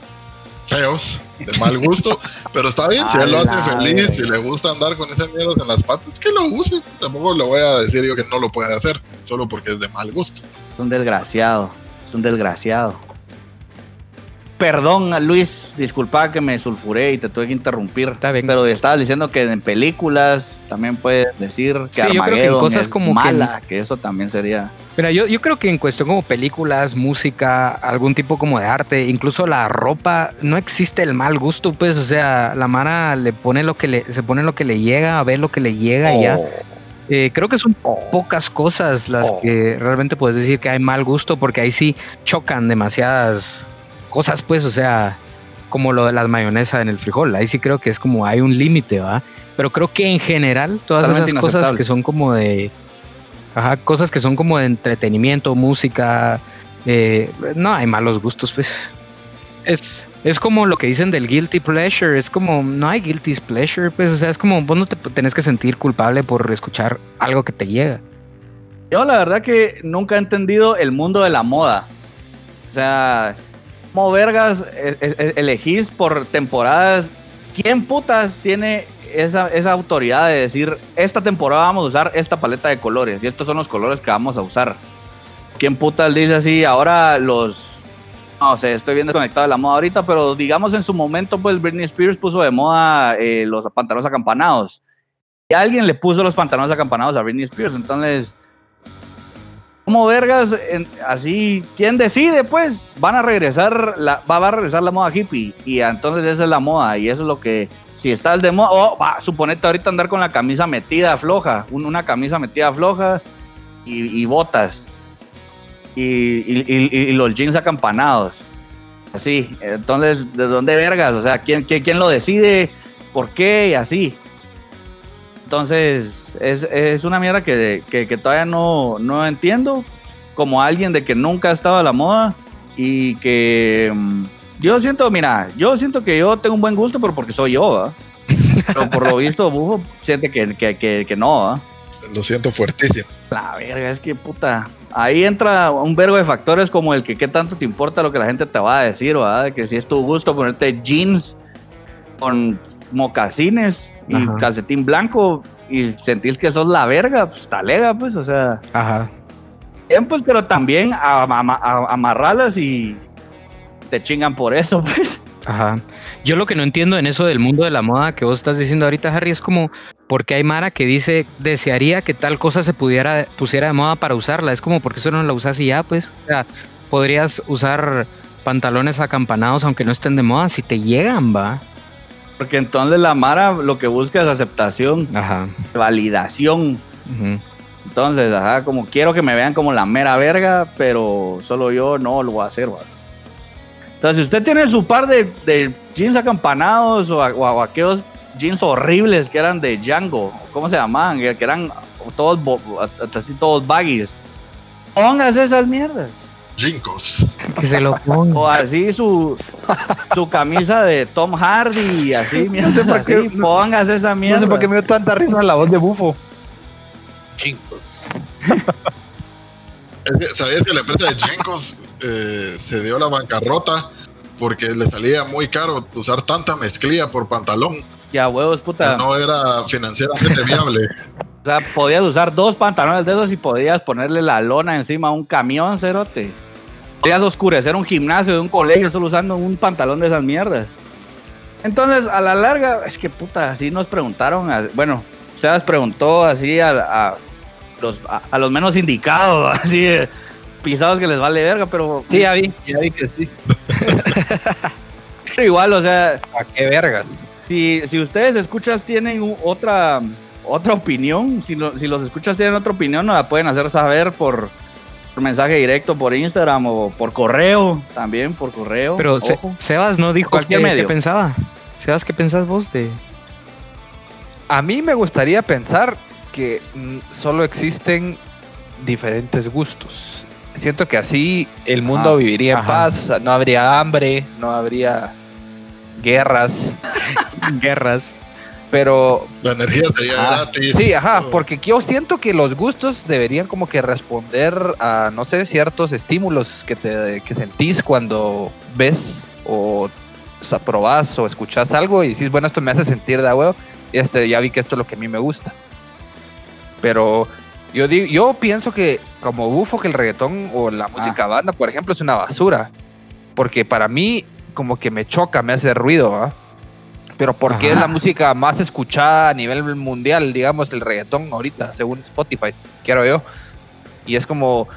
feos, de mal gusto, pero está bien, si él lo hace feliz, si le gusta andar con esas mierdas en las patas, que lo use, tampoco le voy a decir yo que no lo puede hacer, solo porque es de mal gusto. Es un desgraciado. Es un desgraciado. Perdón, Luis, disculpa que me sulfuré y te tuve que interrumpir. Está bien. Pero estabas diciendo que en películas también puedes decir que Sí, yo creo que en Armageddon cosas es como mala, que... eso también sería. Mira, yo, yo creo que en cuestión como películas, música, algún tipo como de arte, incluso la ropa, no existe el mal gusto, pues, o sea, la Mara le pone lo que le, se pone lo que le llega, a ver lo que le llega y ya. Eh, creo que son pocas cosas las Oh. que realmente puedes decir que hay mal gusto, porque ahí sí chocan demasiadas cosas, pues, o sea, como lo de las mayonesa en el frijol. Ahí sí creo que es como hay un límite, ¿va? Pero creo que en general todas Totalmente esas cosas que son como de... Ajá, cosas que son como de entretenimiento, música, eh, no hay malos gustos, pues. Es, es como lo que dicen del guilty pleasure, es como, no hay guilty pleasure, pues, o sea, es como vos no te tenés que sentir culpable por escuchar algo que te llega. Yo la verdad que nunca he entendido el mundo de la moda. O sea, como vergas e- e- elegís por temporadas. ¿Quién putas tiene esa, esa autoridad de decir, esta temporada vamos a usar esta paleta de colores y estos son los colores que vamos a usar? ¿Quién putas dice así, ahora los... No sé, estoy bien desconectado de la moda ahorita, pero digamos en su momento, pues Britney Spears puso de moda eh, los pantalones acampanados. Y alguien le puso los pantalones acampanados a Britney Spears, entonces como vergas, en- así, ¿quién decide? Pues van a regresar, va, a regresar la moda hippie y entonces esa es la moda y eso es lo que, si estás de moda, oh, va, suponete ahorita andar con la camisa metida floja, un- una camisa metida floja y, y botas y, y- y- y los jeans acampanados, así, entonces, ¿de dónde vergas? O sea, ¿quién, quién, quién lo decide? ¿Por qué? Y así. Entonces, es, es una mierda que, que, que todavía no, no entiendo. Como alguien de que nunca ha estado a la moda y que mm, yo siento, mira, yo siento que yo tengo un buen gusto, pero porque soy yo. Pero por lo visto, Bufo siente que, que, que, que no. Lo siento fuertísimo. La verga, es que puta. Ahí entra un vergo de factores como el que qué tanto te importa lo que la gente te va a decir, ¿va? Que si es tu gusto ponerte jeans con mocasines y Ajá. calcetín blanco y sentís que sos la verga, pues talega, pues, o sea. Ajá. Bien, pues, pero también a- a- a- amarralas y te chingan por eso, pues. Ajá. Yo lo que no entiendo en eso del mundo de la moda que vos estás diciendo ahorita, Harry, es como porque hay Mara que dice desearía que tal cosa se pudiera pusiera de moda para usarla. Es como porque eso no la usas y ya, pues. O sea, podrías usar pantalones acampanados aunque no estén de moda si te llegan, va. Porque entonces la Mara lo que busca es aceptación, Ajá. validación. Entonces, ajá, como quiero que me vean como la mera verga, pero solo yo no lo voy a hacer, ¿va? Entonces, si usted tiene su par de, de jeans acampanados o, o, aquellos jeans horribles que eran de Django, ¿cómo se llamaban? Que eran todos, así todos baggies. Póngase esas mierdas. Jinkos. Que se lo ponga. O así su, su camisa de Tom Hardy y así, mierda, sé por qué- así, póngase esa mierda. No sé por qué me dio tanta risa la voz de bufo. Chingos. ¿Sabías que la empresa de Jinkos eh, se dio la bancarrota porque le salía muy caro usar tanta mezclilla por pantalón? Ya huevos, puta. No era financieramente viable. O sea, podías usar dos pantalones de esos y podías ponerle la lona encima a un camión, cerote. Podías oscurecer un gimnasio de un colegio solo usando un pantalón de esas mierdas. Entonces, a la larga, es que puta, así nos preguntaron. a- bueno, Sebas preguntó así a, a los, a, a los menos indicados, así de pisados que les vale verga, pero Sí, ya vi, ya vi que sí. igual, o sea, ¿A qué vergas? Si, si ustedes escuchas tienen otra otra opinión, si, lo- si los escuchas tienen otra opinión, nos la pueden hacer saber por, por mensaje directo por Instagram o por correo, también por correo. Pero Se-. Sebas no dijo Cualquier qué pensaba. Sebas, ¿qué pensás vos de...? A mí me gustaría pensar que mm, solo existen diferentes gustos. Siento que así el mundo Ah, viviría en paz, o sea, no habría hambre, no habría guerras, Guerras. pero La energía sería Ah, gratis. Sí, ajá, todo. porque yo siento que los gustos deberían como que responder a, no sé, ciertos estímulos que, te, que sentís cuando ves o probás o escuchás algo y decís, bueno, esto me hace sentir de huevo, y este, ya vi que esto es lo que a mí me gusta. Pero yo, digo, yo pienso que como bufo que el reggaetón o la música banda, por ejemplo, es una basura, porque para mí como que me choca, me hace ruido, ¿ah? Pero porque es la música más escuchada a nivel mundial, digamos, el reggaetón ahorita, según Spotify, quiero yo. Y es como,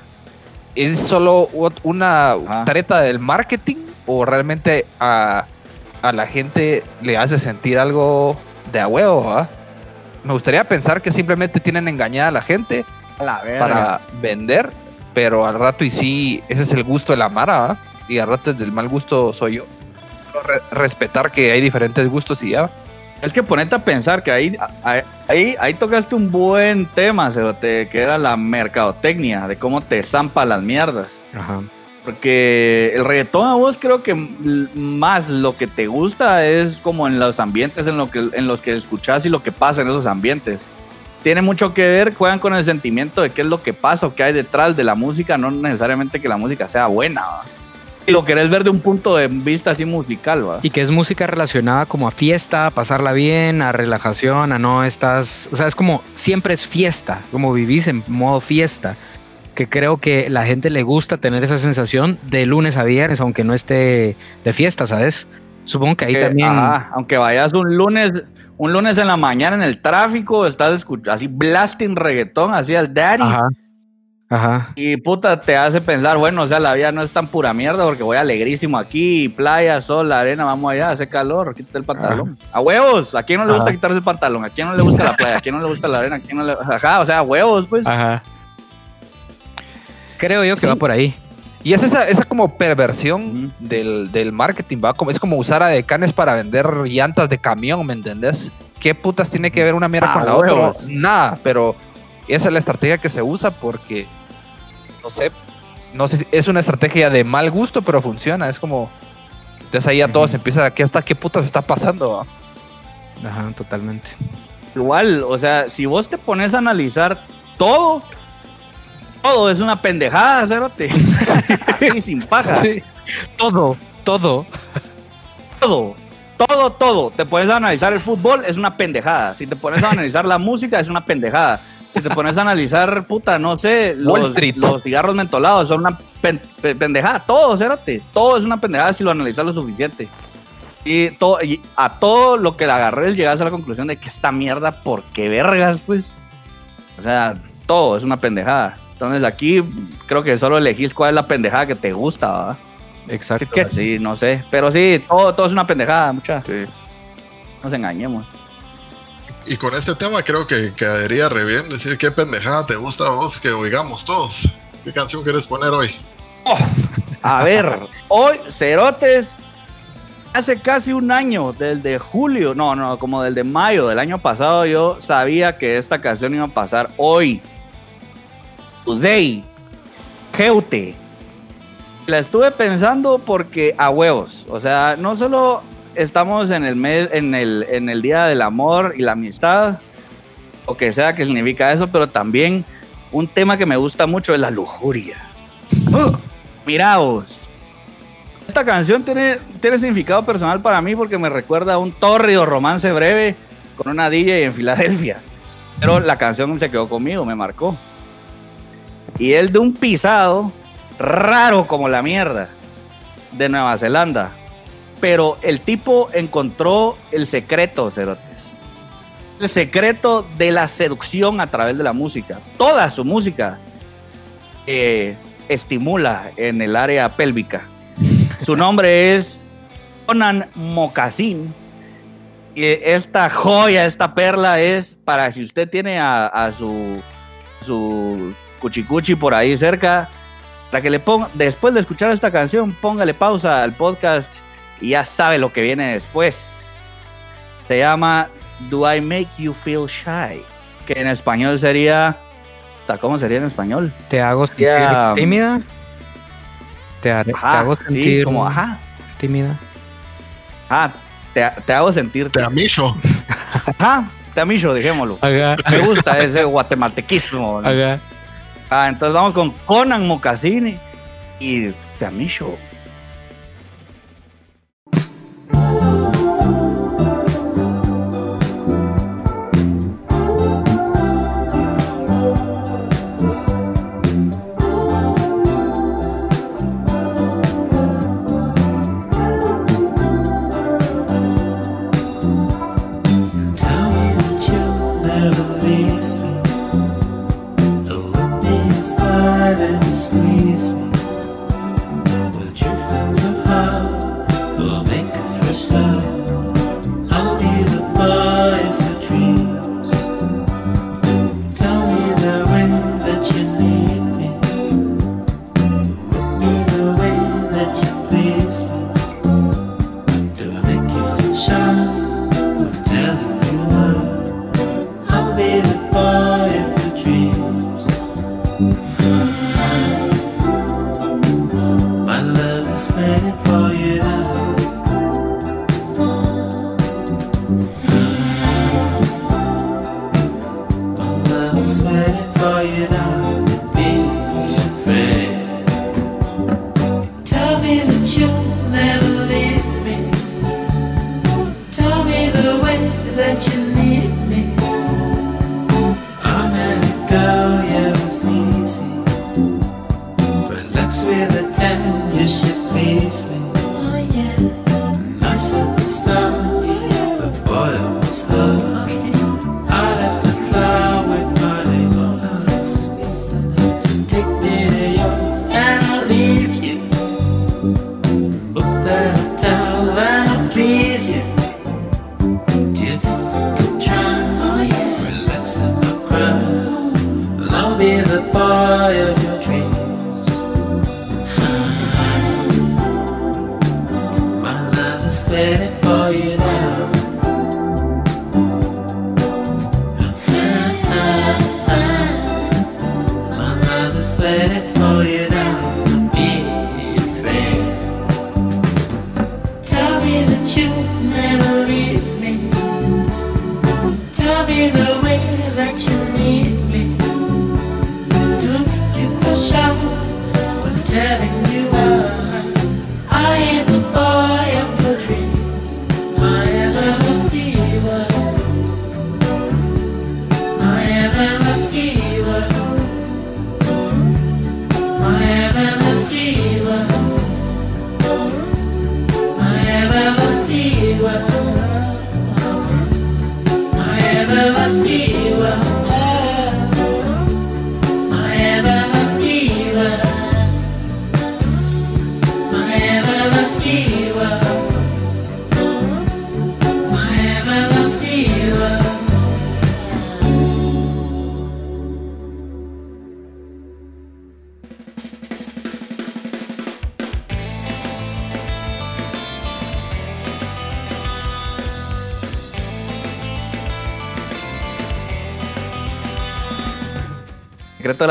¿es solo una Ajá. treta del marketing o realmente a, a la gente le hace sentir algo de a huevo? ah? Me gustaría pensar que simplemente tienen engañada a la gente A la verga. para vender, pero al rato y sí, ese es el gusto de la mara, ¿ah? y al rato el del mal gusto soy yo. Re- respetar que hay diferentes gustos y ya. Es que ponete a pensar que ahí, ahí, ahí, ahí tocaste un buen tema, Cerote, que era la mercadotecnia, de cómo te zampa las mierdas. Ajá. Porque el reggaetón a vos creo que más lo que te gusta es como en los ambientes en, lo que, en los que escuchás y lo que pasa en esos ambientes. Tiene mucho que ver, juegan con el sentimiento de qué es lo que pasa o qué hay detrás de la música, no necesariamente que la música sea buena. ¿va? Y lo querés ver de un punto de vista así musical, ¿va? Y que es música relacionada como a fiesta, a pasarla bien, a relajación, a no estás... O sea, es como siempre es fiesta, como vivís en modo fiesta. Que creo que la gente le gusta tener esa sensación de lunes a viernes, aunque no esté de fiesta, ¿sabes? Supongo que ahí también... ajá, aunque vayas un lunes, un lunes en la mañana en el tráfico, estás escuchando así blasting reggaetón, así al daddy. Ajá. Ajá. Y puta, te hace pensar, bueno, o sea, la vida no es tan pura mierda porque voy alegrísimo aquí, playa, sol, arena, vamos allá, hace calor, quítate el pantalón. A huevos, ¿a quién no le gusta Ajá. quitarse el pantalón? ¿A quién no le gusta la playa? ¿A quién no le gusta la arena? ¿A quién no le... Ajá, o sea, a huevos, pues. Ajá. Creo yo que Sí. va por ahí. Y es esa, esa como perversión del, del marketing, ¿va? Como, es como usar a decanes para vender llantas de camión, ¿me entendés? ¿Qué putas tiene que ver una mierda Ah, con la huevos. otra? Nada, pero esa es la estrategia que se usa porque, no sé, no sé si es una estrategia de mal gusto, pero funciona. Es como, entonces ahí ya todo se empieza, ¿qué, hasta, ¿qué putas está pasando? va? Ajá, totalmente. Igual, o sea, si vos te pones a analizar todo, todo es una pendejada, cerote. Así, sin paja. Todo, todo. todo, todo, todo. Te pones a analizar el fútbol, es una pendejada. Si te pones a analizar la música, es una pendejada. Si te pones a analizar, puta, no sé, Wall los, Street. los cigarros mentolados son una pen- pe- pendejada. Todo, cérate. Todo es una pendejada si lo analizas lo suficiente. Y, todo, y a todo lo que le agarré, llegas a la conclusión de que esta mierda, ¿por qué vergas, pues? O sea, todo es una pendejada. Entonces aquí creo que solo elegís cuál es la pendejada que te gusta, ¿verdad? Exacto. ¿Qué- Sí, no sé. Pero sí, todo, todo es una pendejada, mucha. Sí. No nos engañemos. Y con este tema creo que quedaría re bien decir qué pendejada te gusta a vos que oigamos todos. ¿Qué canción quieres poner hoy? A ver, hoy, Cerotes, hace casi un año, del de julio, no, no, como del de mayo del año pasado, yo sabía que esta canción iba a pasar hoy. Today, Jeute, La estuve pensando porque a huevos. O sea, no solo estamos en el mes, en el, en el día del amor y la amistad, o que sea que significa eso, pero también un tema que me gusta mucho es la lujuria. Miraos. Esta canción tiene, tiene significado personal para mí porque me recuerda a un tórrido romance breve con una DJ en Filadelfia. Pero la canción se quedó conmigo, me marcó. Y él de un pisado raro como la mierda de Nueva Zelanda. Pero el tipo encontró el secreto, Cerotes. El secreto de la seducción a través de la música. Toda su música eh, estimula en el área pélvica. Su nombre es Conan Mocasín. Y esta joya, esta perla es para si usted tiene a, a su, su cuchicuchi por ahí cerca, para que le ponga, después de escuchar esta canción, póngale pausa al podcast y ya sabe lo que viene después. Se llama Do I Make You Feel Shy? Que en español sería. ¿Cómo sería en español? ¿Te hago sentir Ya. tímida? ¿Te, haré- te Ajá, hago sí, sentir como, ajá, tímida? ajá, te, te hago sentir. Te amicho. Ajá, te amicho, dejémoslo. Haga, Me gusta ese guatemaltequismo. ¿no? haga. Ah, entonces vamos con Conan Mocasini y te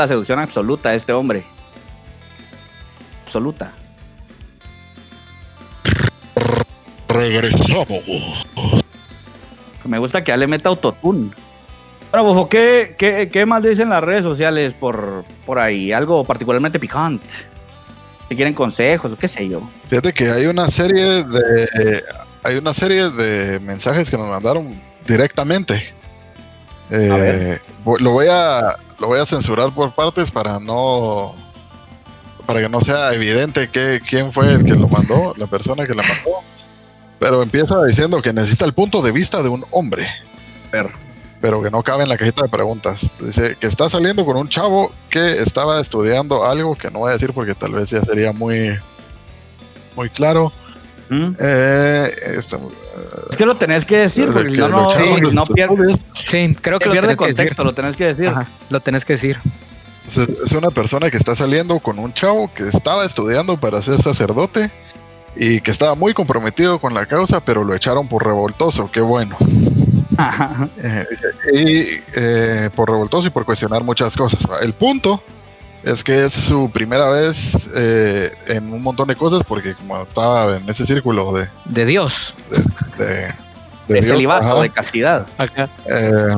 la seducción absoluta a este hombre. Absoluta. Regresamos. Me gusta que ya le meta autotune. Bueno, Bofo, ¿qué, qué, qué más dicen las redes sociales por, por ahí? Algo particularmente picante. Si quieren consejos, qué sé yo. Fíjate que hay una serie de. Hay una serie de mensajes que nos mandaron directamente eh, lo voy a lo voy a censurar por partes para no para que no sea evidente que, quién fue el que lo mandó, la persona que la mandó. Pero empieza diciendo que necesita el punto de vista de un hombre. ver. pero que no cabe en la cajita de preguntas. Dice que está saliendo con un chavo que estaba estudiando algo que no voy a decir porque tal vez ya sería muy, muy claro. ¿Mm? Eh, Es que lo tenés que decir, porque si no, no, no pierde. Sí, creo que lo pierde que contexto, lo tenés que decir. Ajá, lo tenés que decir. Es, una persona que está saliendo con un chavo que estaba estudiando para ser sacerdote y que estaba muy comprometido con la causa, pero lo echaron por revoltoso. Qué bueno. Eh, dice, y eh, por revoltoso y por cuestionar muchas cosas. El punto es que es su primera vez eh, en un montón de cosas porque como estaba en ese círculo de, De Dios. de, de de Dios, celibato, ajá, de castidad. Acá. eh,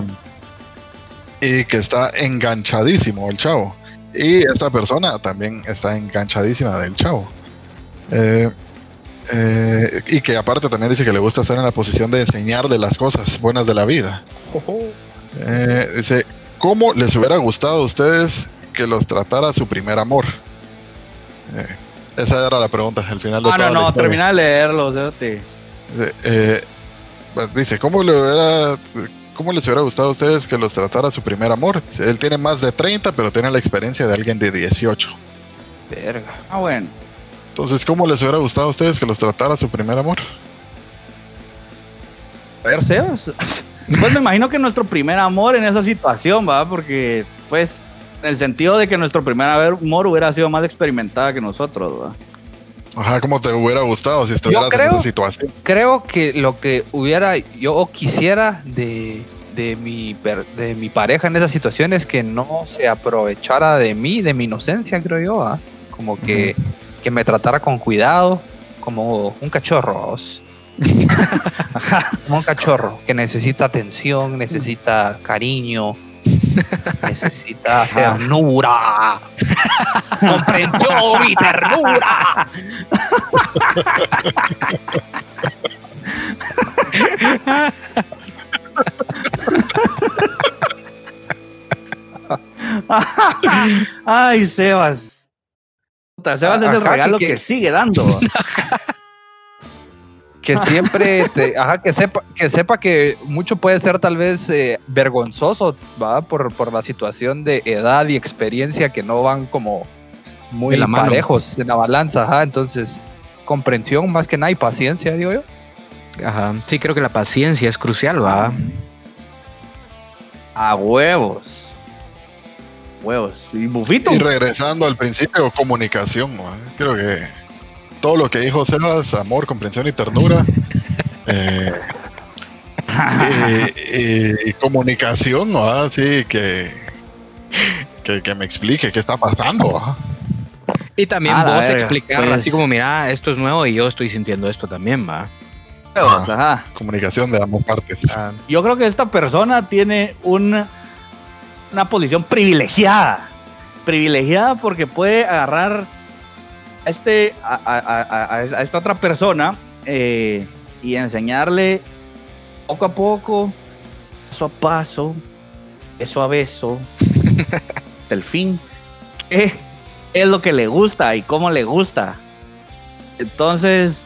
y que está enganchadísimo el chavo. Y esta persona también está enganchadísima del chavo. Eh, eh, y que aparte también dice que le gusta estar en la posición de enseñar de las cosas buenas de la vida. Eh, dice, ¿cómo les hubiera gustado a ustedes que los tratara su primer amor? Eh, esa era la pregunta al final de Ah, toda no, no, termina de leerlo, cerote. Dice, eh, pues, dice, ¿cómo, le hubiera, ¿cómo les hubiera gustado a ustedes que los tratara su primer amor? Él tiene más de 30, pero tiene la experiencia de alguien de 18. Verga. Ah, bueno. Entonces, ¿cómo les hubiera gustado a ustedes que los tratara su primer amor? A ver, Sebas. Pues me imagino que nuestro primer amor en esa situación, va, porque, pues, en el sentido de que nuestro primer amor hubiera sido más experimentada que nosotros, va. Ajá, ¿cómo te hubiera gustado si estuvieras en esa situación? Creo que lo que hubiera yo quisiera de, de, mi, per- de mi pareja en esa situación es que no se aprovechara de mí, de mi inocencia, creo yo. ¿ah? Como que, que me tratara con cuidado, como un cachorro. como un cachorro que necesita atención, necesita cariño, necesita ternura. Comprendió mi ternura. Ay, Sebas. Sebas es el regalo que- que, sigue dando. va. que siempre te, ajá, que sepa que sepa que mucho puede ser tal vez eh, vergonzoso va por, por la situación de edad y experiencia que no van como muy parejos en la balanza ajá entonces comprensión más que nada y paciencia digo yo Ajá. Sí, creo que la paciencia es crucial, va. A huevos. Huevos. ¿Y Bufito? Y regresando al principio, comunicación. ¿no? Creo que todo lo que dijo Sebas, amor, comprensión y ternura. eh, y, y- y comunicación, ¿no? Así que, que, que me explique qué está pasando. ¿va? Y también Ah, vos explicar, Pues- así como, mira, esto es nuevo y yo estoy sintiendo esto también, va. Ajá. Comunicación de ambas partes. Ah, Yo creo que esta persona tiene un- una posición privilegiada. Privilegiada porque puede agarrar a, este, a, a- a- a- a esta otra persona eh, y enseñarle poco a poco, paso a paso, beso a beso, hasta el fin, qué es lo que le gusta y cómo le gusta. Entonces,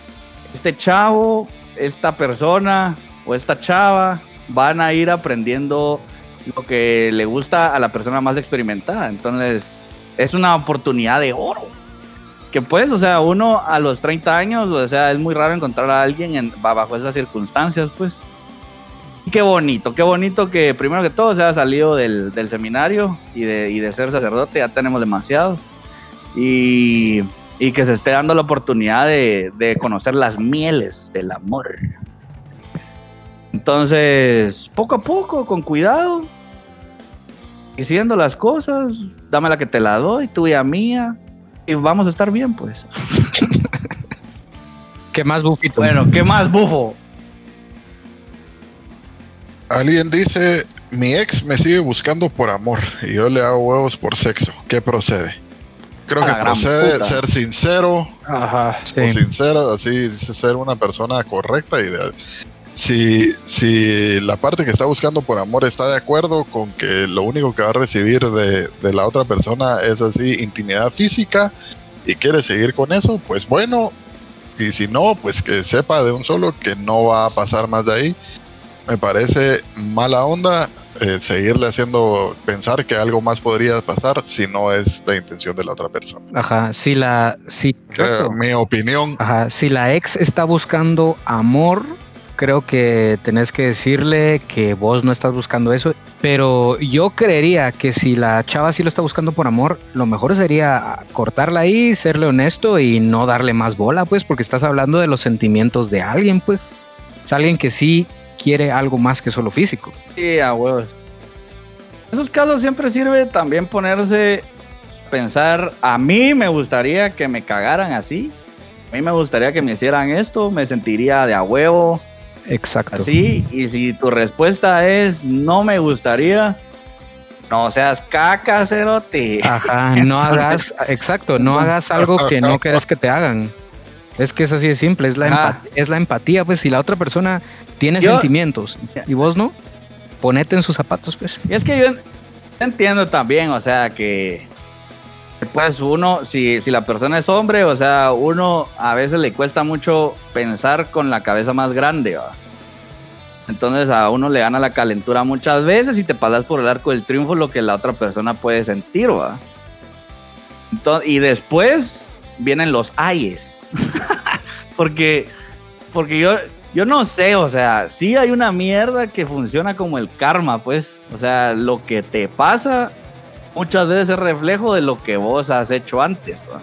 este chavo, esta persona o esta chava van a ir aprendiendo lo que le gusta a la persona más experimentada. Entonces, es una oportunidad de oro. Que pues, o sea, uno a los 30 años, o sea, es muy raro encontrar a alguien en- ba- bajo esas circunstancias, pues. Y qué bonito, qué bonito que primero que todo se haya salido del, seminario y de, y ser sacerdote, ya tenemos demasiados. Y, y que se esté dando la oportunidad de, conocer las mieles del amor. Entonces, poco a poco, con cuidado, diciendo las cosas, dame la que te la doy, tuya mía, y vamos a estar bien, pues. ¿Qué más, Bufito? Bueno, ¿qué más, bufo? Alguien dice, mi ex me sigue buscando por amor y yo le hago huevos por sexo. ¿Qué procede? Creo que gran procede puta. ser sincero Ajá. Sí. o sincero, así ser una persona correcta y de- si, si la parte que está buscando por amor está de acuerdo con que lo único que va a recibir de, de la otra persona es así intimidad física y quiere seguir con eso, pues bueno, y si no, pues que sepa de un solo que no va a pasar más de ahí. Me parece mala onda eh, seguirle haciendo pensar que algo más podría pasar si no es la intención de la otra persona. Ajá, si la, si, Creo, mi opinión, ajá, si la ex está buscando amor, creo que tenés que decirle que vos no estás buscando eso. Pero yo creería que si la chava sí lo está buscando por amor, lo mejor sería cortarla ahí, serle honesto y no darle más bola, pues, porque estás hablando de los sentimientos de alguien, pues. Es alguien que sí quiere algo más que solo físico. Sí, a huevos. En esos casos siempre sirve también ponerse a pensar, a mí me gustaría que me cagaran así. A mí me gustaría que me hicieran esto, me sentiría de a huevo, Exacto. así. Y si tu respuesta es no me gustaría, no seas caca, cerote. Ajá, no hagas, exacto, no hagas algo que no querés que te hagan. Es que es así de simple, es la, Ah. empa- es la empatía, pues si la otra persona tiene Yo- sentimientos y vos no, ponete en sus zapatos, pues. Y es que yo en- entiendo también, o sea, que pues uno, si, si la persona es hombre, o sea, uno a veces le cuesta mucho pensar con la cabeza más grande, ¿va? Entonces a uno le gana la calentura muchas veces y te pasas por el arco del triunfo lo que la otra persona puede sentir, ¿va? Enton- y después vienen los ayes. porque, porque yo, yo no sé, o sea, sí hay una mierda que funciona como el karma, pues. O sea, lo que te pasa muchas veces es reflejo de lo que vos has hecho antes. ¿va?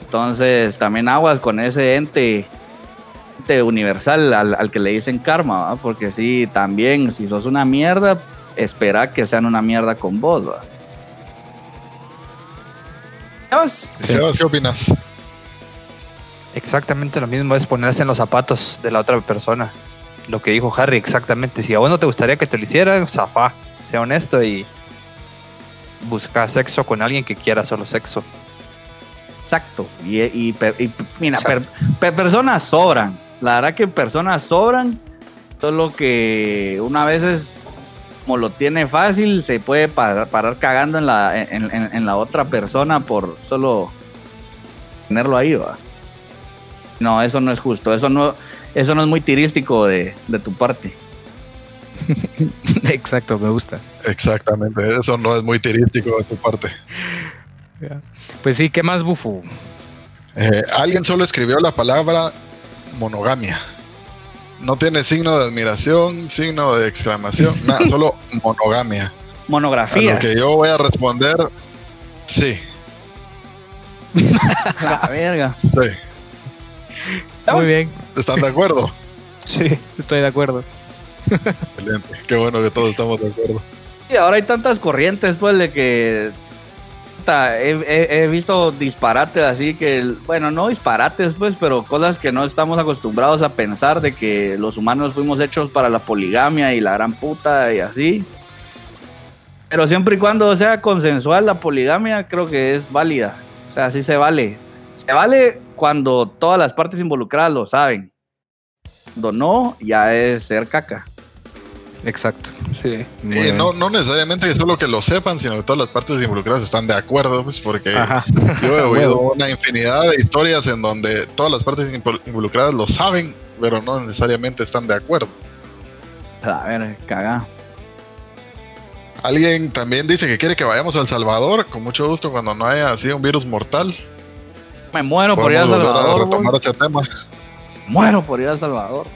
Entonces, también aguas con ese ente, ente universal al, al que le dicen karma, ¿va? porque sí, también, si sos una mierda, espera que sean una mierda con vos. ¿va? Sebas, ¿qué opinas? Exactamente lo mismo es ponerse en los zapatos de la otra persona. Lo que dijo Harry, exactamente. Si a vos no te gustaría que te lo hicieran, zafá. Sea honesto y busca sexo con alguien que quiera solo sexo. Exacto. Y, y per- y, mira, per- Exacto. per- personas sobran. La verdad que personas sobran. Solo que una vez es como lo tiene fácil, se puede parar, parar cagando en la, en, en- en la otra persona por solo tenerlo ahí, va. No, eso no es justo. Eso no, eso no es muy tirístico de, de tu parte. Exacto, me gusta. Exactamente, eso no es muy tirístico de tu parte. Pues sí, ¿qué más, Bufo? Eh, alguien solo escribió la palabra monogamia. No tiene signo de admiración, signo de exclamación, nada, solo monogamia. A Monografías. lo que yo voy a responder, sí, La verga. sí. Muy bien, ¿Están de acuerdo? Sí. estoy de acuerdo. Excelente, qué bueno que todos estamos de acuerdo. Sí, ahora hay tantas corrientes, pues, de que. He, he- he visto disparates así que. Bueno, no disparates, pues, pero cosas que no estamos acostumbrados a pensar de que los humanos fuimos hechos para la poligamia y la gran puta y así. Pero siempre y cuando sea consensual la poligamia, creo que es válida. O sea, sí se vale. Se vale cuando todas las partes involucradas lo saben. Cuando no, ya es ser caca. Exacto. Sí. Bien. no, no necesariamente solo que lo sepan, sino que todas las partes involucradas están de acuerdo, pues porque Ajá. yo he oído una infinidad de historias en donde todas las partes invol- involucradas lo saben, pero no necesariamente están de acuerdo. A ver, cagá. Alguien también dice que quiere que vayamos a El Salvador, con mucho gusto, cuando no haya así un virus mortal. Me muero por ir a volver a Salvador. retomar ese tema. Muero por ir a Salvador.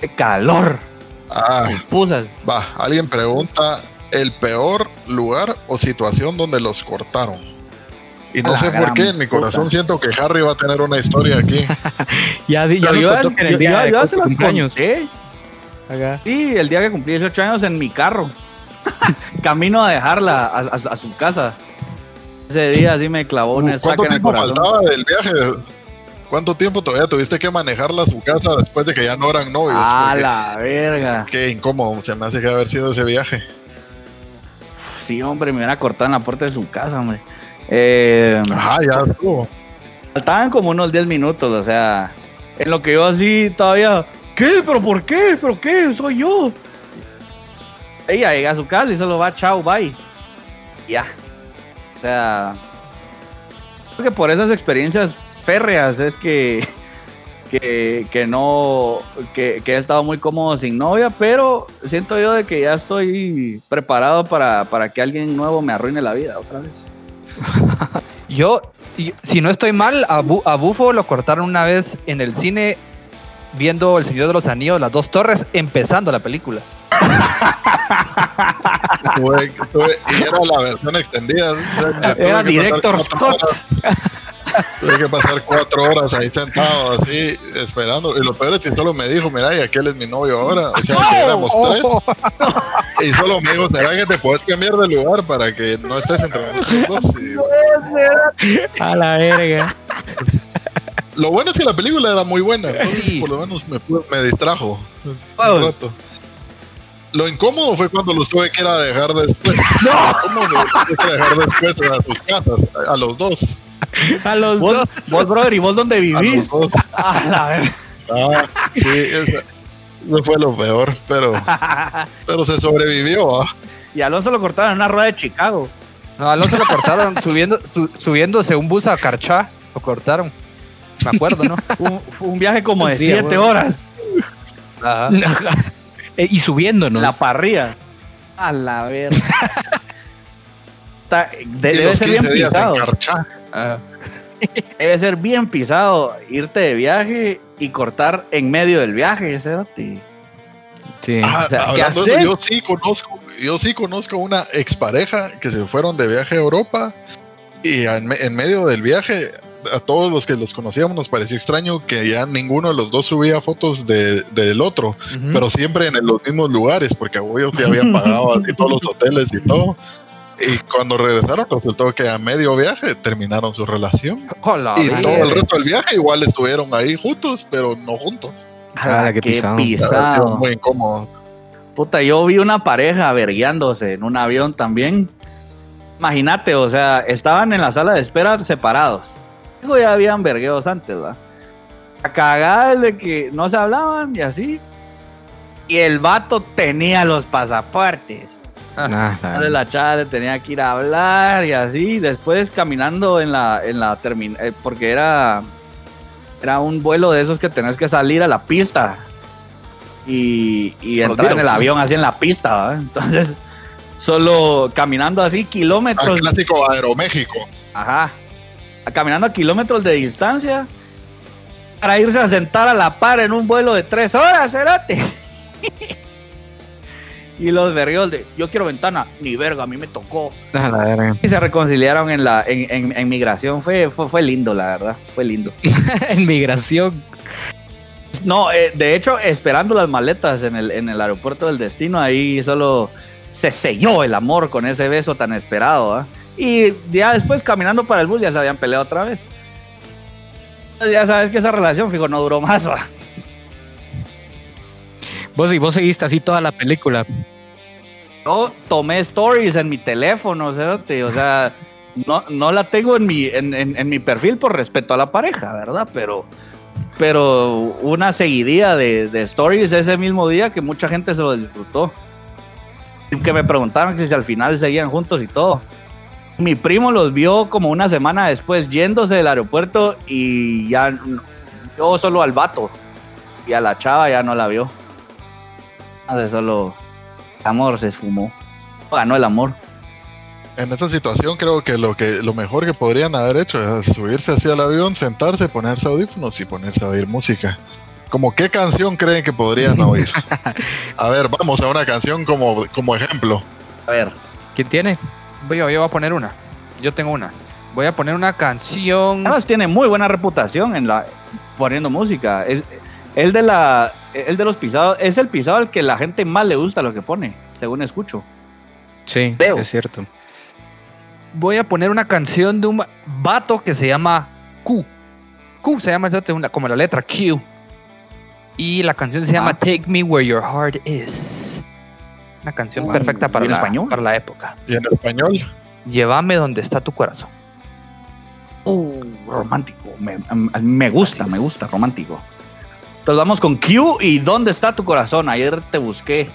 ¡Qué calor! Ah, Pusas. va. Alguien pregunta el peor lugar o situación donde los cortaron. Y no la sé por qué, en mi puta. corazón siento que Harry va a tener una historia aquí. Ya, di- ya yo, en el yo- día yo- de yo cumpleaños. Sí, el día que cumplí 18 años en mi carro. Camino a dejarla a, a- a su casa. Ese día sí me clavó una Uh, ¿Cuánto en el tiempo corazón. faltaba del viaje? ¿Cuánto tiempo todavía tuviste que manejarla a su casa después de que ya no eran novios? A Porque la verga. Qué incómodo se me hace que haber sido ese viaje. Sí, hombre, me hubiera cortado en la puerta de su casa, hombre. Eh, Ajá, ya estuvo. faltaban como unos 10 minutos, o sea, en lo que yo así todavía, ¿qué? ¿Pero por qué? ¿Pero qué? Soy yo. Ella llega a su casa y solo va, chao, bye. Ya. O sea, creo que por esas experiencias férreas es que, que, que no, que, que he estado muy cómodo sin novia, pero siento yo de que ya estoy preparado para, para que alguien nuevo me arruine la vida otra vez. Yo, si no estoy mal, a, Bu- a Bufo lo cortaron una vez en el cine viendo El Señor de los Anillos, las dos torres, empezando la película. Tuve- tuve- y era la versión extendida. Era Director Scott. Tuve que pasar cuatro horas ahí sentado, así, esperando. Y lo peor es que solo me dijo, mira, y aquel es mi novio ahora. O sea, que éramos tres. Y solo me dijo, ¿será que te puedes cambiar de lugar para que no estés entre nosotros dos? Y A la verga. lo bueno es que la película era muy buena. Entonces, Sí. por lo menos me, pude- me distrajo. un Vamos. rato. Lo incómodo fue cuando los tuve que ir a dejar después. ¿Cómo los tuve que dejar después a sus casas? A los dos. A los Vos, dos. vos, brother, ¿y vos dónde A vivís? los dos. A la. Ah, sí, esa- eso fue lo peor, pero, pero se sobrevivió. ¿ah? Y Alonso lo cortaron en una rueda de Chicago. No, a Alonso lo cortaron subiendo, su- subiéndose un bus a Carchá. Lo cortaron. Me acuerdo, ¿no? Un, fue un viaje como de Sí, 7 bueno. horas. Ajá. Eh, y subiéndonos. La parrilla. A la verga. Está- de- Y debe ser bien 15 días en pisado. Ajá. Debe ser bien pisado irte de viaje y cortar en medio del viaje. Sí. Ah, o sea, ¿qué hablando de eso, haces? yo sí conozco, yo sí conozco una expareja que se fueron de viaje a Europa y en, me- en medio del viaje a todos los que los conocíamos nos pareció extraño que ya ninguno de los dos subía fotos de- del otro, pero siempre en los mismos lugares porque ellos se habían pagado así todos los hoteles y todo. Y cuando regresaron resultó que a medio viaje terminaron su relación Hola, y todo el resto del viaje igual estuvieron ahí juntos, pero no juntos. Ah, qué pisado. Verdad. Muy incómodo. Puta, yo vi una pareja vergueándose en un avión también. Imagínate, o sea, estaban en la sala de espera separados. Digo, ya habían vergueos antes, ¿va? La cagada es de que no se hablaban y así. Y el vato tenía los pasaportes. Ah, Entonces la chava le tenía que ir a hablar y así. Después caminando en la, en la terminal, porque era, era un vuelo de esos que tenés que salir a la pista y, entrar en el avión así en la pista. Entonces, solo caminando así kilómetros. clásico Aeroméxico. Ajá. Caminando a kilómetros de distancia para irse a sentar a la par en un vuelo de tres horas, cerote. y los vergueos de yo quiero ventana, ni verga, a mí me tocó. a la verga. Y se reconciliaron en la en, en- en migración. Fue, fue, fue lindo, la verdad. Fue lindo. en migración. No, eh, de hecho, esperando las maletas en el, en el aeropuerto del destino, ahí solo se selló el amor con ese beso tan esperado. ¿ah? Y ya después, caminando para el bus, ya se habían peleado otra vez. Ya sabes que esa relación, fijo, no duró más. ¿va? Vos y vos seguiste así toda la película. Yo tomé stories en mi teléfono, cerote, o sea, no, no la tengo en mi, en, en- en mi perfil por respeto a la pareja, ¿verdad? Pero, pero una seguidilla de, de stories ese mismo día que mucha gente se lo disfrutó. Que me preguntaron si al final seguían juntos y todo. Mi primo los vio como una semana después yéndose del aeropuerto y ya yo solo al vato y a la chava ya no la vio. De solo amor se esfumó. Ganó el amor. En esta situación creo que lo que lo mejor que podrían haber hecho es subirse hacia el avión, sentarse, ponerse audífonos y ponerse a oír música. Como qué canción creen que podrían oír? A ver, vamos a una canción como, como ejemplo. A ver, ¿Quién tiene? Voy, yo voy a poner una. Yo tengo una. Voy a poner una canción. además tiene muy buena reputación en la poniendo música. Es el de la el de los pisados es el pisado al que la gente más le gusta lo que pone, según escucho. Sí, Veo. es cierto. Voy a poner una canción de un vato que se llama Q. Q se llama como la letra Q. Y la canción se llama Ah. Take Me Where Your Heart Is. Una canción perfecta para ¿y en la, español? para la época. Y en español, Llévame donde está tu corazón. Uh, romántico. Me, me gusta, me gusta, romántico. Entonces vamos con Q y ¿Dónde está tu corazón? Ayer te busqué.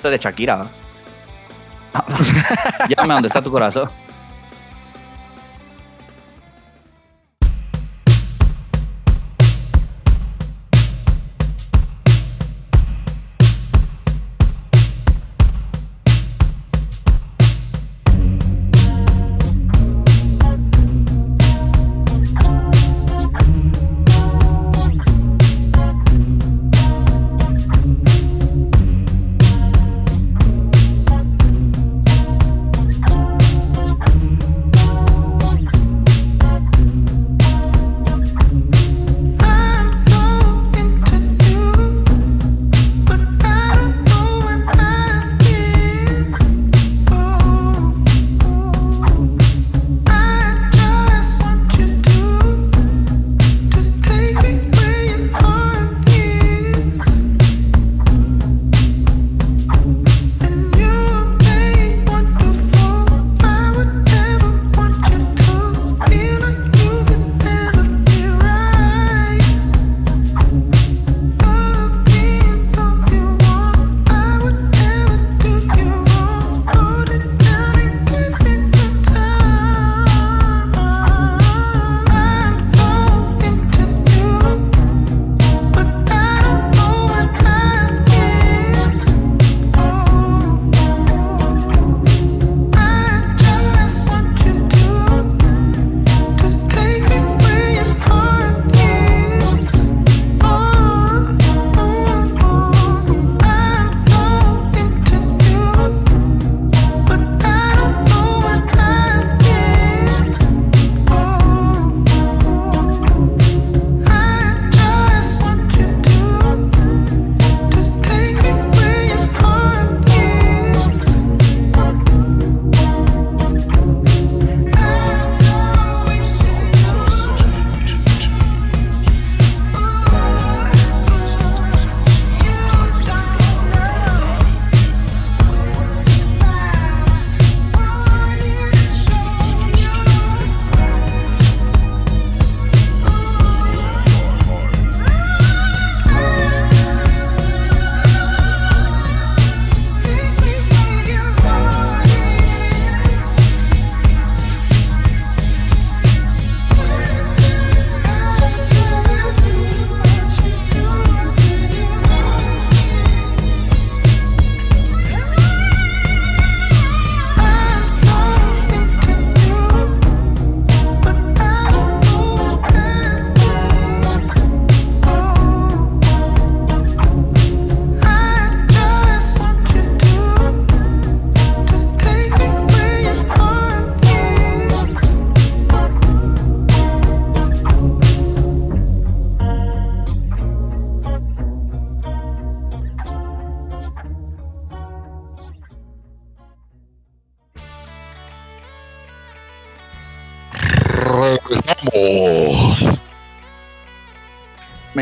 De Shakira. Llámame dónde está tu corazón.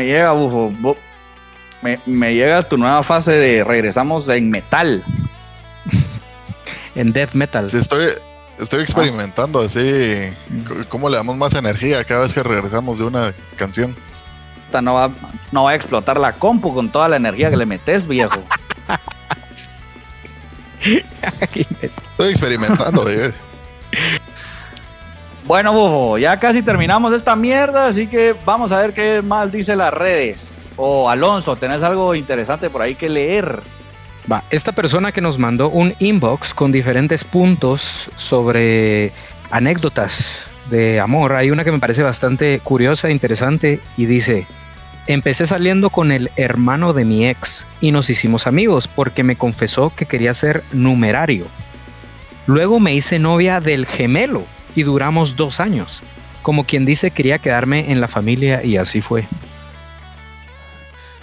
Me llega, bufo. bu- Me, me llega tu nueva fase de regresamos en metal. En death metal. Sí, estoy, estoy experimentando así. c- ¿Cómo le damos más energía cada vez que regresamos de una canción? No va, no va a explotar la compu con toda la energía que le metes, viejo. Estoy experimentando. Bueno, bufo, ya casi terminamos esta mierda, así que vamos a ver qué más dice las redes. O Alonso, ¿tenés algo interesante por ahí que leer? Va, esta persona que nos mandó un inbox con diferentes puntos sobre anécdotas de amor, hay una que me parece bastante curiosa e interesante y dice, empecé saliendo con el hermano de mi ex y nos hicimos amigos porque me confesó que quería ser numerario. Luego me hice novia del gemelo y duramos dos años. Como quien dice, quería quedarme en la familia y así fue.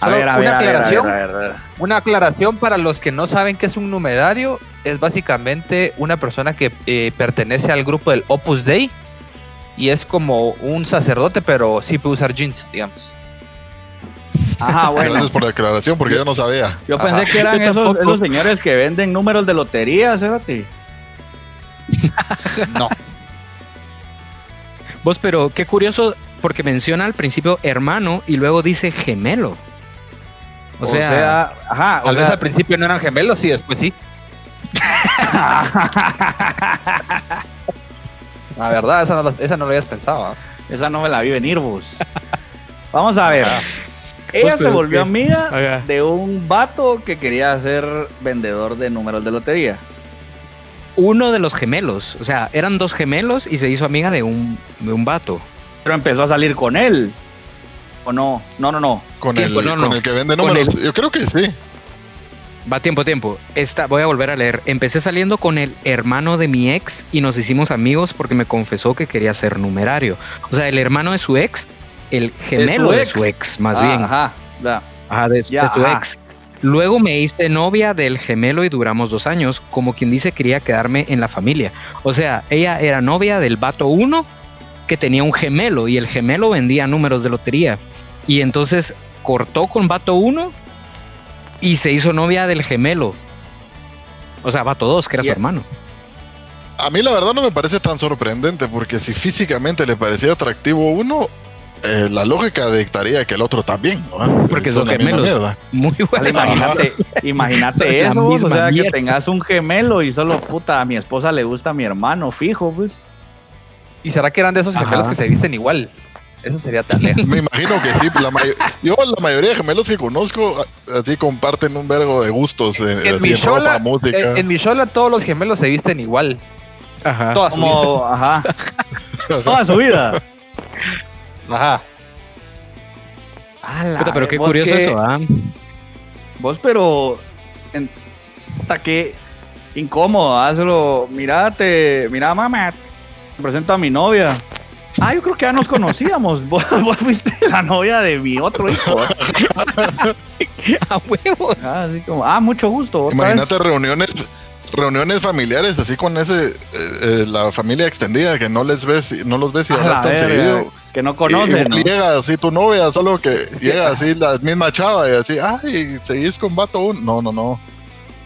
A ver, a una ver, a ver, a ver, aclaración. a ver, a ver. Una aclaración para los que no saben qué es un numerario. Es básicamente una persona que eh, pertenece al grupo del Opus Dei y es como un sacerdote, pero sí puede usar jeans, digamos. Ajá, bueno. Gracias por la aclaración, porque yo no sabía. Yo Ajá. pensé que eran esos señores que venden números de lotería, Cérate. No. Vos, pero qué curioso, porque menciona al principio hermano y luego dice gemelo. O, sea, ajá, o Tal vez sea, al principio no eran gemelos y después sí. La verdad, esa no, la- esa no lo habías pensado. ¿ah? esa no me la vi venir, vos. Vamos a ver. Ella Pues, se volvió amiga Ajá. de un vato que quería ser vendedor de números de lotería. Uno de los gemelos, o sea, eran dos gemelos y se hizo amiga de un, de un vato. Pero empezó a salir con él. ¿O no? No, no, no. Con, Tiempo, el, no, con no. el que vende números. Yo creo que sí. Va tiempo, tiempo. Esta, voy a volver a leer. Empecé saliendo con el hermano de mi ex y nos hicimos amigos porque me confesó que quería ser numerario. O sea, el hermano de su ex, el gemelo de ex? su ex, más Ah, bien. Ajá. ya. Ajá, de, Ya, de su ajá. ex. Luego me hice novia del gemelo y duramos dos años, como quien dice quería quedarme en la familia. O sea, ella era novia del vato 1 que tenía un gemelo y el gemelo vendía números de lotería. Y entonces cortó con vato 1 y se hizo novia del gemelo. O sea, vato 2, que era su hermano. A mí la verdad no me parece tan sorprendente, porque si físicamente le parecía atractivo uno, eh, la lógica dictaría que el otro también. ¿no? Porque Es son misma gemelos. mierda. Muy buena. imagínate, eso, vos, o sea, que tengas un gemelo y solo, puta, a mi esposa le gusta a mi hermano, fijo, pues. ¿Y será que eran de esos gemelos Ajá. que se visten igual? Eso sería talea. Me imagino que sí. La yo, la mayoría de gemelos que conozco, así comparten un vergo de gustos. eh, En mi en chola, ropa, música. En, en mi chola todos los gemelos se visten igual. Ajá. Toda su vida. Como, ajá. Toda su vida. Ajá. A la Puta, pero qué vos curioso que- eso, ¿ah? Vos, pero. En, puta, qué incómodo. Hazlo. Mirate. Mira, mamá. Te presento a mi novia. Ah, yo creo que ya nos conocíamos. Vos, vos fuiste la novia de mi otro hijo. A huevos. Ah, así como, ah, mucho gusto. vez. Imagínate reuniones reuniones familiares así con ese eh, eh, la familia extendida que no les ves no los ves y hablas la tan seguido Que no Y- conocen. ¿no? llega así tu novia solo que llega así la misma chava y así ay seguís con vato un no no no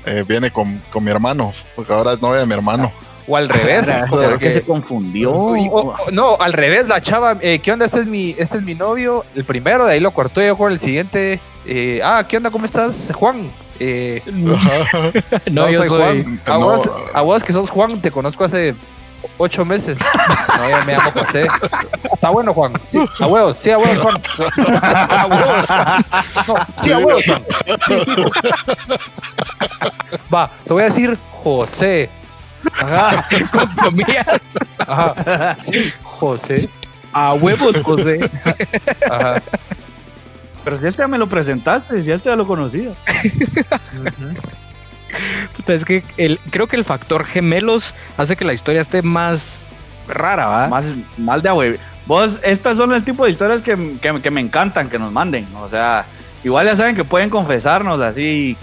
Eh, viene con, con mi hermano porque ahora es novia de mi hermano O al revés. ¿Será porque- que se confundió? Y- o- o- no, al revés, la chava, eh, ¿qué onda? Este es mi, este es mi novio, el primero, de ahí lo cortó yo con el siguiente. eh, ah, ¿qué onda? ¿Cómo estás, Juan? Eh, Ajá. No, yo soy. Juan. A, No. vos, a vos que sos Juan, te conozco hace ocho meses. No, yo me llamo José. Está bueno, Juan. Sí, a huevos, sí, a huevos, Juan. A huevos, Juan. No, sí, a huevos, Juan. Va, te voy a decir José. Ajá. Con comillas. Ajá. Sí, José. A huevos, José. Ajá. Pero si este ya me lo presentaste, si este ya lo conocía. Puta, es que el, creo que el factor gemelos hace que la historia esté más rara, ¿va? Más, mal de abue. Vos, estas son el tipo de historias que, que- que me encantan que nos manden. O sea, igual ya saben que pueden confesarnos así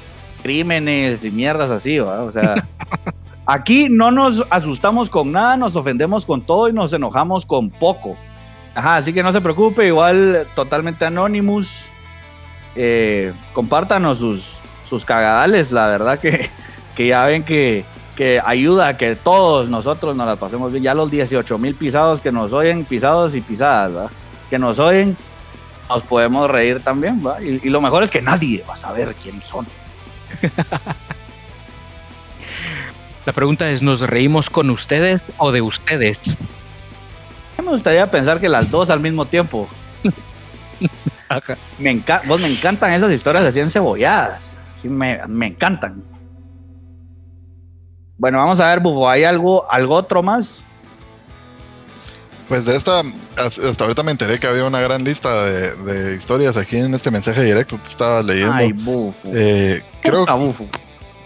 crímenes y mierdas así, ¿va? O sea, aquí no nos asustamos con nada, nos ofendemos con todo y nos enojamos con poco. Ajá, así que no se preocupe, igual totalmente anonymous. Eh, compártanos sus, sus cagadales, la verdad que, que ya ven que, que ayuda a que todos nosotros nos la pasemos bien. Ya los 18 mil pisados que nos oyen, pisados y pisadas, ¿verdad? que nos oyen, nos podemos reír también. ¿verdad? Y, y lo mejor es que nadie va a saber quiénes son. La pregunta es, ¿nos reímos con ustedes o de ustedes? Me gustaría pensar que las dos al mismo tiempo. Me enca- vos me encantan esas historias así encebolladas. Sí, me, me encantan. Bueno, vamos a ver, Bufo, ¿hay algo, algo otro más? Pues de esta, hasta ahorita me enteré que había una gran lista de, de historias aquí en este mensaje directo que estaba leyendo. Ay, Bufo. Eh, creo, Bufo.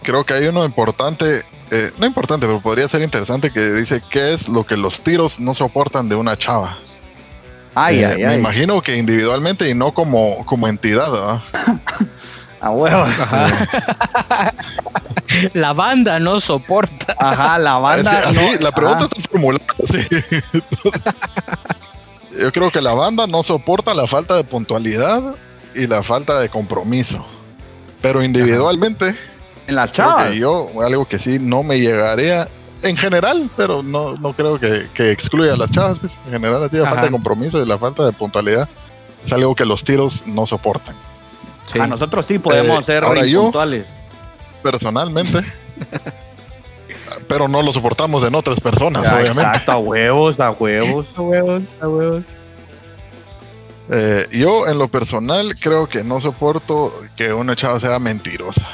creo que hay uno importante, eh, no importante, pero podría ser interesante que dice qué es lo que los tiros no soportan de una chava. Ay, Eh, ay, Me ay. imagino que individualmente y no como, como entidad. ¿verdad? A huevo. La banda no soporta. Ajá, la Es banda. que no- la pregunta ajá. está formulada así. Yo creo que la banda no soporta la falta de puntualidad y la falta de compromiso. Pero individualmente, En chavas. que yo, algo que sí no me llegaría en general, pero no, no creo que, que excluya a las chavas. pues. En general, así, la falta de compromiso y la falta de puntualidad es algo que los tiros no soportan. Sí. A nosotros sí podemos Eh, ser ahora yo- puntuales. Personalmente. pero no lo soportamos en otras personas, obviamente. Exacto, a huevos, a huevos. A huevos, a huevos. Eh, yo en lo personal creo que no soporto que una chava sea mentirosa.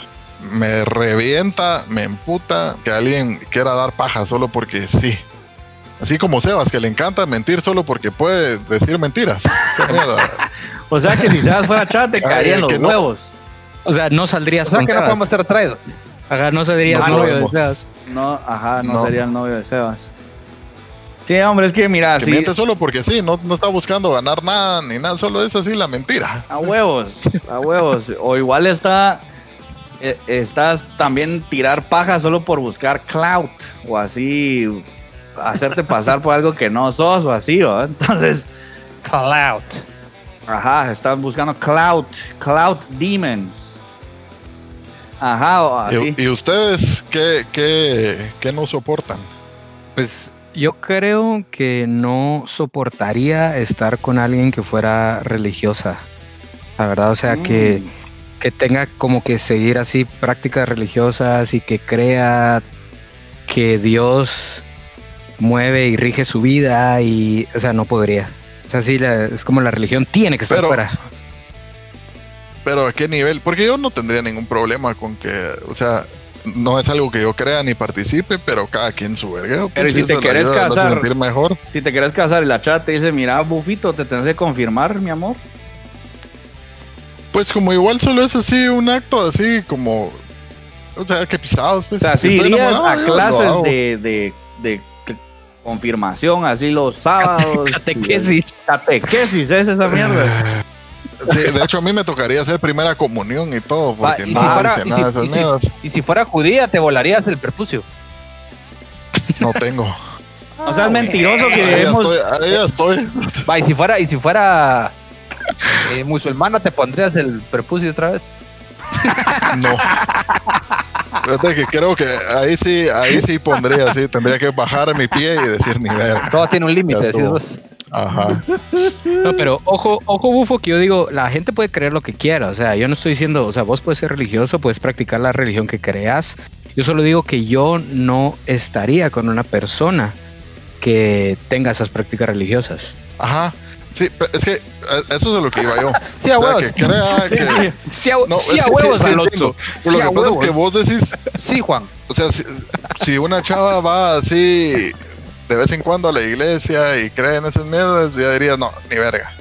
Me revienta, me emputa que alguien quiera dar paja solo porque sí. Así como Sebas, que le encanta mentir solo porque puede decir mentiras. O sea que si Sebas fuera chat, te caerían los no. huevos. O sea, no saldrías O sea con que no podemos traídos. Ajá, no saldrías No novio de. Sebas. No, ajá, no, No. sería el novio de Sebas. Sí, hombre, es que mira, que sí, miente solo porque sí, no, no está buscando ganar nada ni nada, solo es así la mentira. a huevos, a huevos. O igual está, eh, estás también tirar paja solo por buscar clout o así hacerte pasar por algo que no sos o así, ¿va? Entonces, Cloud. ajá, estás buscando clout, clout demons. Ajá, o así. ¿Y, y ustedes qué, qué, qué no soportan? Pues yo creo que no soportaría estar con alguien que fuera religiosa. La verdad, o sea, que, Mm. que tenga como que seguir así prácticas religiosas y que crea que Dios mueve y rige su vida y, o sea, no podría. O sea, sí, la- es como la religión tiene que estar Pero- fuera. Pero a qué nivel? Porque yo no tendría ningún problema con que, o sea, no es algo que yo crea ni participe, pero cada quien su vergueo. Pero pues, ¿y si te hacerse casar? mejor. Si te quieres casar y la chat te dice, mira, bufito, te tenés que confirmar, mi amor. Pues como igual solo es así un acto así como, o sea, que pisados. Pues, O sea, si irías a clases de, de, confirmación, así los sábados. Catequesis. Catequesis es esa mierda. De hecho, a mí me tocaría hacer primera comunión y todo, porque y no si fuera- y nada si- de esas y si- mierdas. Y si fuera judía, te volarías el prepucio. No tengo. O sea, es mentiroso que Ahí estoy, ahí estoy. Va, y si fuera, y si fuera eh, musulmana, ¿te pondrías el prepucio otra vez? No. Fíjate que creo que ahí sí, ahí sí pondría, sí, tendría que bajar mi pie y decir ni ver. Todo tiene un límite, decís vos. Ajá. No, pero ojo, ojo bufo que yo digo, la gente puede creer lo que quiera, o sea, yo no estoy diciendo, o sea, vos puedes ser religioso, puedes practicar la religión que creas. Yo solo digo que yo no estaría con una persona que tenga esas prácticas religiosas. Ajá. Sí, es que eso es a lo que iba yo. Sí, a huevos. que crea que. Sí, a, No, sí es a que huevos, sí, sí Alonso. entiendo. Sí Lo que pasa es que vos decís, Sí, Juan. o sea, si, si una chava va así de vez en cuando a la iglesia y cree en esas mierdas, ya diría, no, ni verga.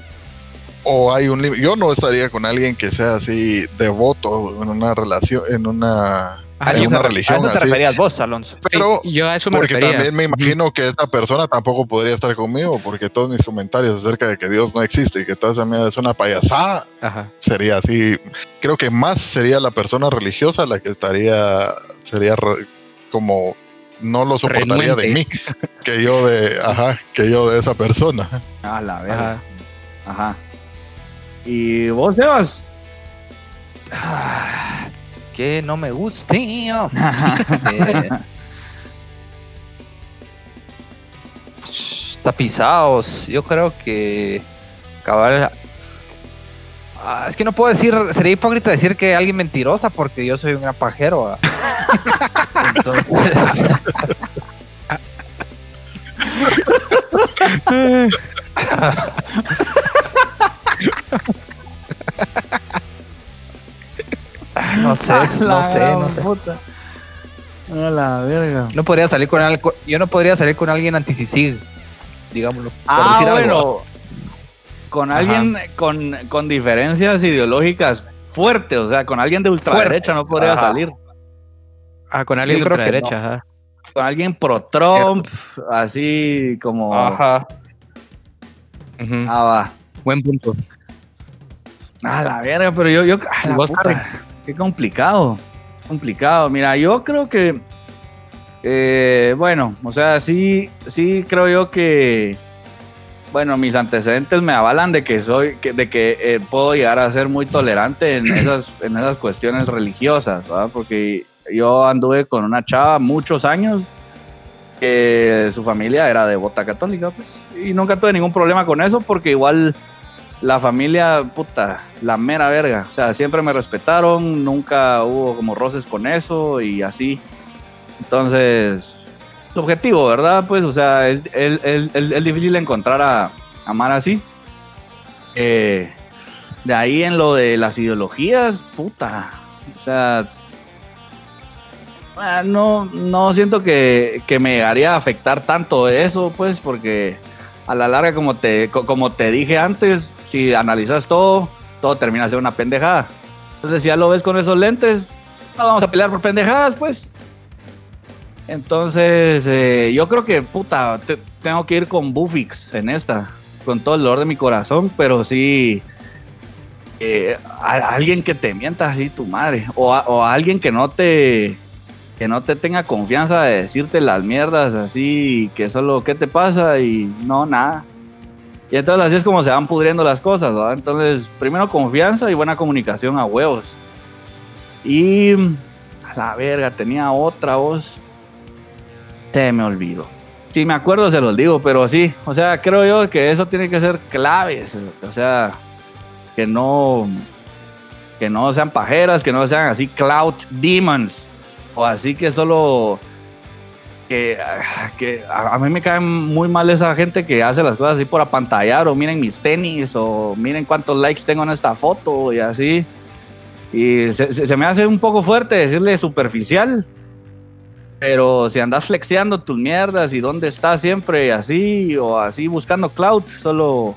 O hay un límite. Yo no estaría con alguien que sea así devoto en una relación, en una, Ah, yo una a religión eso te así. referías vos, Alonso. Pero Sí, yo a eso me porque refería. también me imagino que esta persona tampoco podría estar conmigo, porque todos mis comentarios acerca de que Dios no existe y que toda esa mierda es una payasada, Ajá. sería así. Creo que más sería la persona religiosa la que estaría, sería re- como no lo soportaría de mí, que yo de, ajá, que yo de esa persona. A la verga. Ajá. Ajá. ¿Y vos, Sebas? Ah, que no me guste. Eh, tapizados. Yo creo que cabal. Ah, es que no puedo decir, sería hipócrita decir que alguien mentirosa porque yo soy un gran pajero. ah. No sé, no sé, no sé. A la verga. No podría salir con algo, yo no podría salir con alguien anti digámoslo. por Ah, algo. bueno. Con Ajá. alguien con, con diferencias ideológicas fuertes, o sea, con alguien de ultraderecha no podría Ajá. salir. Ah, con alguien de ultraderecha, ajá. Con alguien pro Trump, así como. Ajá. Ujú. Ah, va. Buen punto. A la verga, pero yo, yo, a ¿Y la vos, puta? Qué complicado. complicado. Mira, yo creo que, eh, bueno, o sea, sí, sí creo yo que, bueno, mis antecedentes me avalan de que soy, de que eh, puedo llegar a ser muy tolerante en esas, en esas cuestiones religiosas, ¿verdad? Porque yo anduve con una chava muchos años que su familia era devota católica, pues, y nunca tuve ningún problema con eso porque igual la familia, puta, la mera verga. O sea, siempre me respetaron, nunca hubo como roces con eso y así. Entonces, subjetivo, ¿verdad? Pues, o sea, es, es- es- difícil encontrar a amar así. Eh, de ahí en lo de las ideologías, puta. O sea, ah, no, no siento que, que me llegaría a afectar tanto eso, pues, porque a la larga, como te, co- como te dije antes, si analizas todo, todo termina siendo una pendejada. Entonces, si ya lo ves con esos lentes, no vamos a pelear por pendejadas, pues. Entonces, eh, yo creo que, puta, te- tengo que ir con Bufix en esta, con todo el dolor de mi corazón, pero sí, eh, alguien que te mienta así, tu madre, o, alguien que no te, que no te tenga confianza de decirte las mierdas así, que solo, ¿qué te pasa? Y no, nada. Y entonces así es como se van pudriendo las cosas. Entonces, primero confianza y buena comunicación a huevos. Y a la verga, tenía otra voz. Se me olvidó. Si me acuerdo, se los digo, pero sí. O sea, creo yo que eso tiene que ser claves. O sea, que no. Que no sean pajeras, que no sean así cloud demons. O así que solo. Que, que a, a mí me cae muy mal esa gente que hace las cosas así por apantallar. O miren mis tenis. O miren cuántos likes tengo en esta foto. Y así. Y se, se- se me hace un poco fuerte decirle superficial. Pero si andas flexeando tus mierdas y dónde estás siempre así o así buscando cloud, solo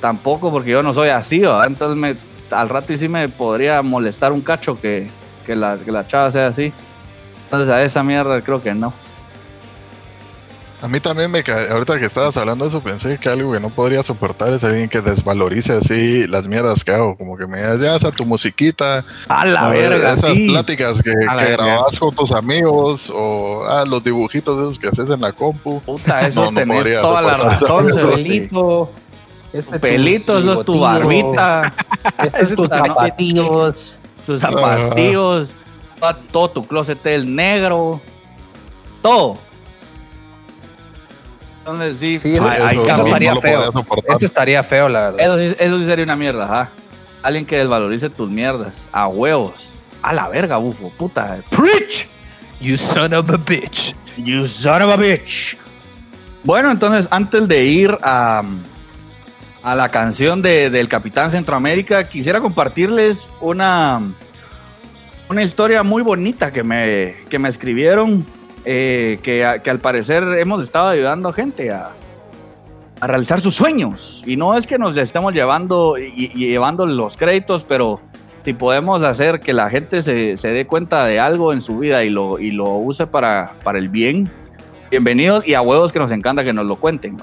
tampoco porque yo no soy así, ¿verdad? entonces me, al rato y sí me podría molestar un cacho que, que, la, que la chava sea así. Entonces a esa mierda creo que no. A mí también me cae, ahorita que estabas hablando de eso, pensé que algo que no podría soportar es alguien que desvalorice así las mierdas que hago, como que me digas, ya esa tu musiquita, A la no, verga, esas sí. pláticas que, A que grabas con tus amigos, o ah, los dibujitos esos que haces en la compu. Puta, eso No, no tenés podría toda la razón. pelito. Este Tu pelito, eso es tu barbita, Estos tus Esta no- zapatillos. tus zapatillos, todo, todo tu closet es negro, todo. Entonces sí, eso- Eso- estaría feo. Esto estaría feo, la verdad. Eso sí, eso sí sería una mierda, ajá. Alguien que desvalorice tus mierdas. A huevos. A la verga, bufo. Puta. Preach. You son of a bitch. You son of a bitch. Bueno, entonces, antes de ir a, a la canción de- del Capitán Centroamérica, quisiera compartirles una, una historia muy bonita que me, que me escribieron, eh, que, que al parecer hemos estado ayudando a gente a, a realizar sus sueños. Y no es que nos estemos llevando y, y llevando los créditos, pero si podemos hacer que la gente se, se dé cuenta de algo en su vida y lo, y lo use para, para el bien, bienvenidos y a huevos que nos encanta que nos lo cuenten.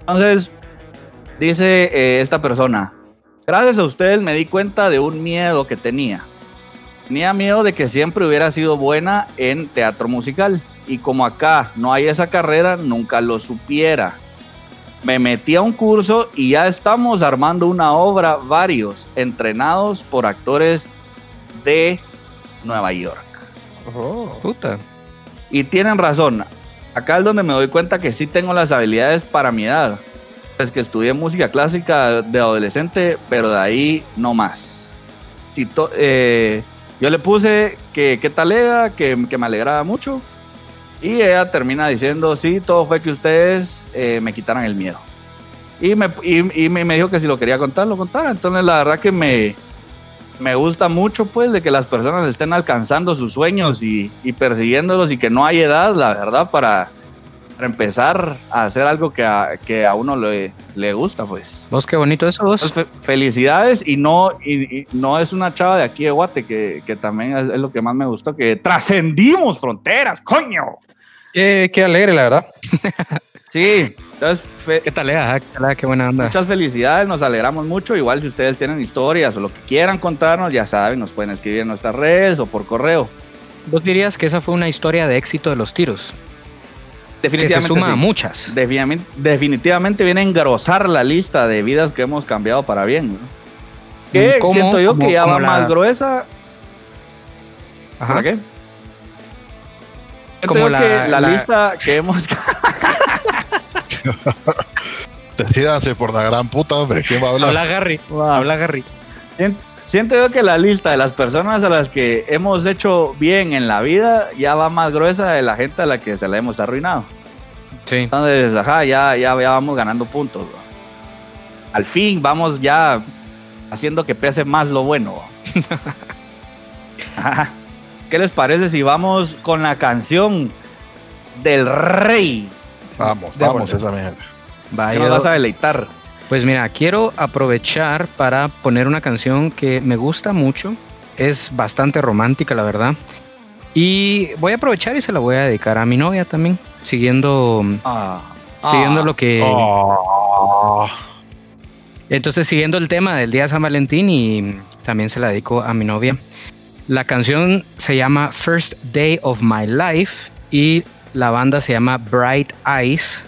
Entonces, dice eh, esta persona, gracias a ustedes me di cuenta de un miedo que tenía. Tenía miedo de que siempre hubiera sido buena en teatro musical y como acá no hay esa carrera, nunca lo supiera. Me metí a un curso y ya estamos armando una obra, varios, entrenados por actores de Nueva York. Puta. Y tienen razón. Acá es donde me doy cuenta que sí tengo las habilidades para mi edad. Es que estudié música clásica de adolescente, pero de ahí no más. Si to- eh, yo le puse que qué tal era, que, que me alegraba mucho. Y ella termina diciendo, sí, todo fue que ustedes eh, me quitaran el miedo. Y, me, y, me, dijo que si lo quería contar, lo contara. Entonces la verdad que me, me gusta mucho pues de que las personas estén alcanzando sus sueños y persiguiéndolos y que no hay edad, la verdad, para, para empezar a hacer algo que a, que a uno le, le gusta pues. Vos qué bonito eso, vos. Fe- felicidades y no, y, y no es una chava de aquí de Guate, que, que también es, es lo que más me gustó, que trascendimos fronteras, coño. Qué, qué alegre, la verdad. Sí, Entonces, ¿Qué tal, Ea? ¿Qué tal? Qué buena onda. muchas felicidades, nos alegramos mucho. Igual si ustedes tienen historias o lo que quieran contarnos, ya saben, nos pueden escribir en nuestras redes o por correo. ¿Vos dirías que esa fue una historia de éxito de los tiros? Que se Definitivamente. a sí. muchas. Definitivamente, definitivamente viene a engrosar la lista de vidas que hemos cambiado para bien. ¿no? Que ¿Cómo? siento yo ¿Cómo- que ya va la- más gruesa. Ajá. ¿Para qué? Como la- que la, la- lista que hemos Decídase por la gran puta, hombre. ¿Quién va a hablar? Habla Garry. Habla Garry. Sien- Siento yo que la lista de las personas a las que hemos hecho bien en la vida ya va más gruesa de la gente a la que se la hemos arruinado. Sí. Entonces, ajá, ya, ya, ya vamos ganando puntos. Al fin vamos ya haciendo que pese más lo bueno. ¿Qué les parece si vamos con la canción del rey? Vamos, vamos esa mierda. Va, ¿Qué yo- nos vas a deleitar? Pues mira, quiero aprovechar para poner una canción que me gusta mucho. Es bastante romántica, la verdad. Y voy a aprovechar y se la voy a dedicar a mi novia también. Siguiendo, Ah, siguiendo ah, lo que. Oh, Entonces, siguiendo el tema del día de San Valentín y también se la dedico a mi novia. La canción se llama First Day of My Life y la banda se llama Bright Eyes.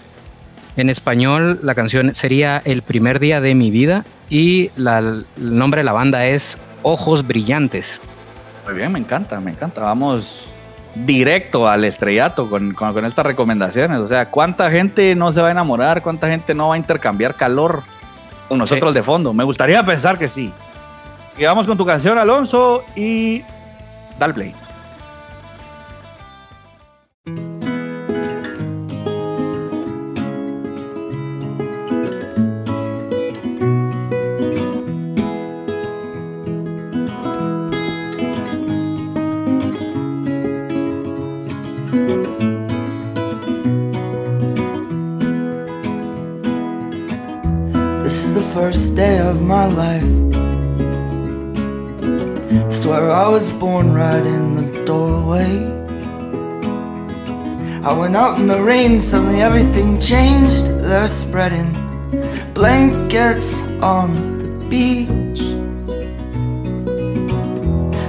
En español, la canción sería El primer día de mi vida y la- el nombre de la banda es Ojos Brillantes. Muy bien, me encanta, me encanta. Vamos directo al estrellato con, con- con estas recomendaciones. O sea, ¿cuánta gente no se va a enamorar? ¿Cuánta gente no va a intercambiar calor con nosotros de fondo? Me gustaría pensar que sí. Y vamos con tu canción, Alonso, y dale play. Out in the rain, suddenly everything changed. They're spreading blankets on the beach.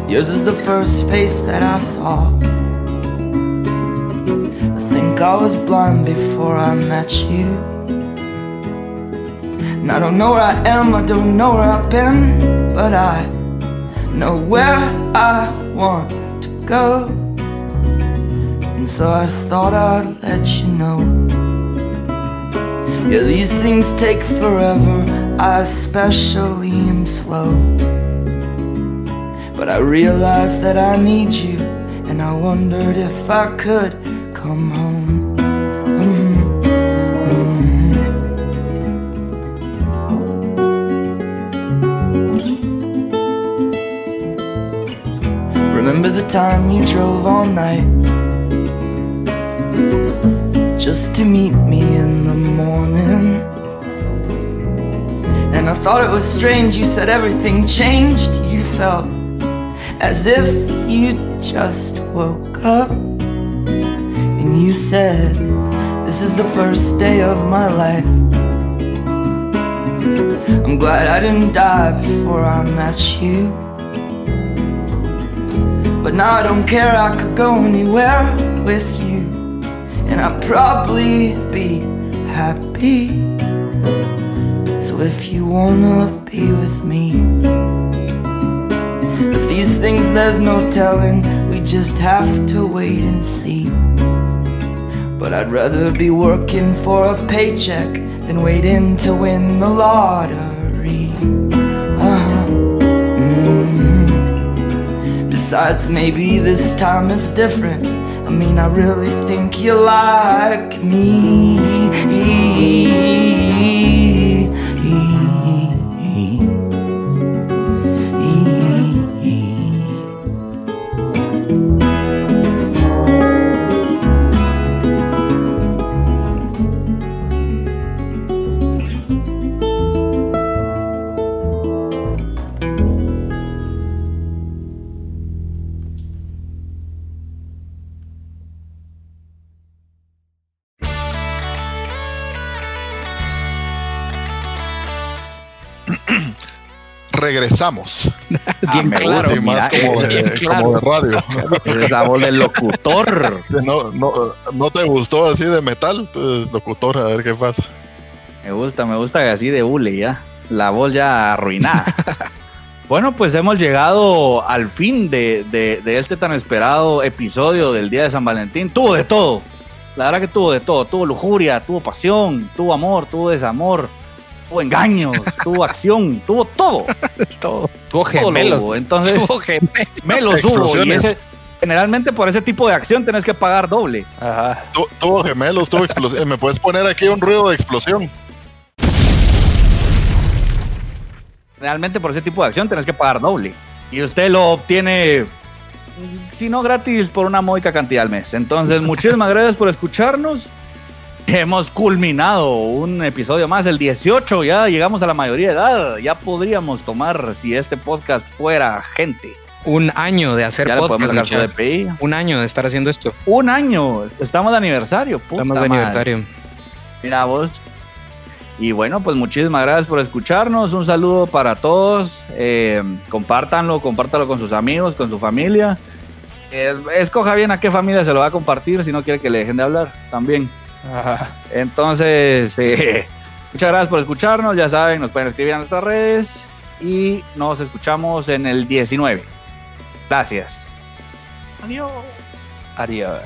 Yours is the first face that I saw. I think I was blind before I met you. And I don't know where I am, I don't know where I've been, but I know where I want to go. And so I thought I'd let you know. Yeah, these things take forever, I especially am slow. But I realized that I need you, and I wondered if I could come home. Mhm, mhm. Remember the time you drove all night just to meet me in the morning? And I thought it was strange, you said everything changed. You felt as if you just woke up. And you said, This is the first day of my life. I'm glad I didn't die before I met you. But now I don't care, I could go anywhere with probably be happy. So if you wanna be with me, if these things there's no telling, we just have to wait and see. But I'd rather be working for a paycheck than waiting to win the lottery. Uh-huh. Mhm. Besides, maybe this time it's different. I mean, I really think you like me. Regresamos. Bien me claro. gusta, Sí, más mira, como es de, bien claro. como de radio. Esa voz del locutor. No, no, no te gustó así de metal, entonces locutor, a ver qué pasa. Me gusta, me gusta así de hule ya. La voz ya arruinada. bueno, pues hemos llegado al fin de, de- de este tan esperado episodio del Día de San Valentín. Tuvo de todo. La verdad que tuvo de todo. Tuvo lujuria, tuvo pasión, tuvo amor, tuvo desamor, tuvo engaños, tuvo acción, tuvo todo. Todo. Tuvo todo lo gemelos. hubo. Entonces, Tuvo gemelos. Y Explosiones. ese, generalmente por ese tipo de acción tenés que pagar doble. Ajá. Tu- Tuvo gemelos, tuvo explosión. ¿Me puedes poner aquí un ruido de explosión? Realmente por ese tipo de acción tenés que pagar doble. Y usted lo obtiene, si no gratis, por una módica cantidad al mes. Entonces, muchísimas gracias por escucharnos. Hemos culminado un episodio más, el 18, ya llegamos a la mayoría de edad. Ya podríamos tomar, si este podcast fuera gente. Un año de hacer Ya le podemos podcast. su muchacho. DPI. Un año de estar haciendo esto. Un año, estamos de aniversario. puta Estamos de madre. aniversario. Mira vos. Y bueno, pues muchísimas gracias por escucharnos. Un saludo para todos. Eh, compártanlo, compártalo con sus amigos, con su familia. Eh, escoja bien a qué familia se lo va a compartir si no quiere que le dejen de hablar también. Ajá. Entonces, eh, muchas gracias por escucharnos. Ya saben, nos pueden escribir en nuestras redes. Y nos escuchamos en el 19. Gracias. Adiós. Adiós.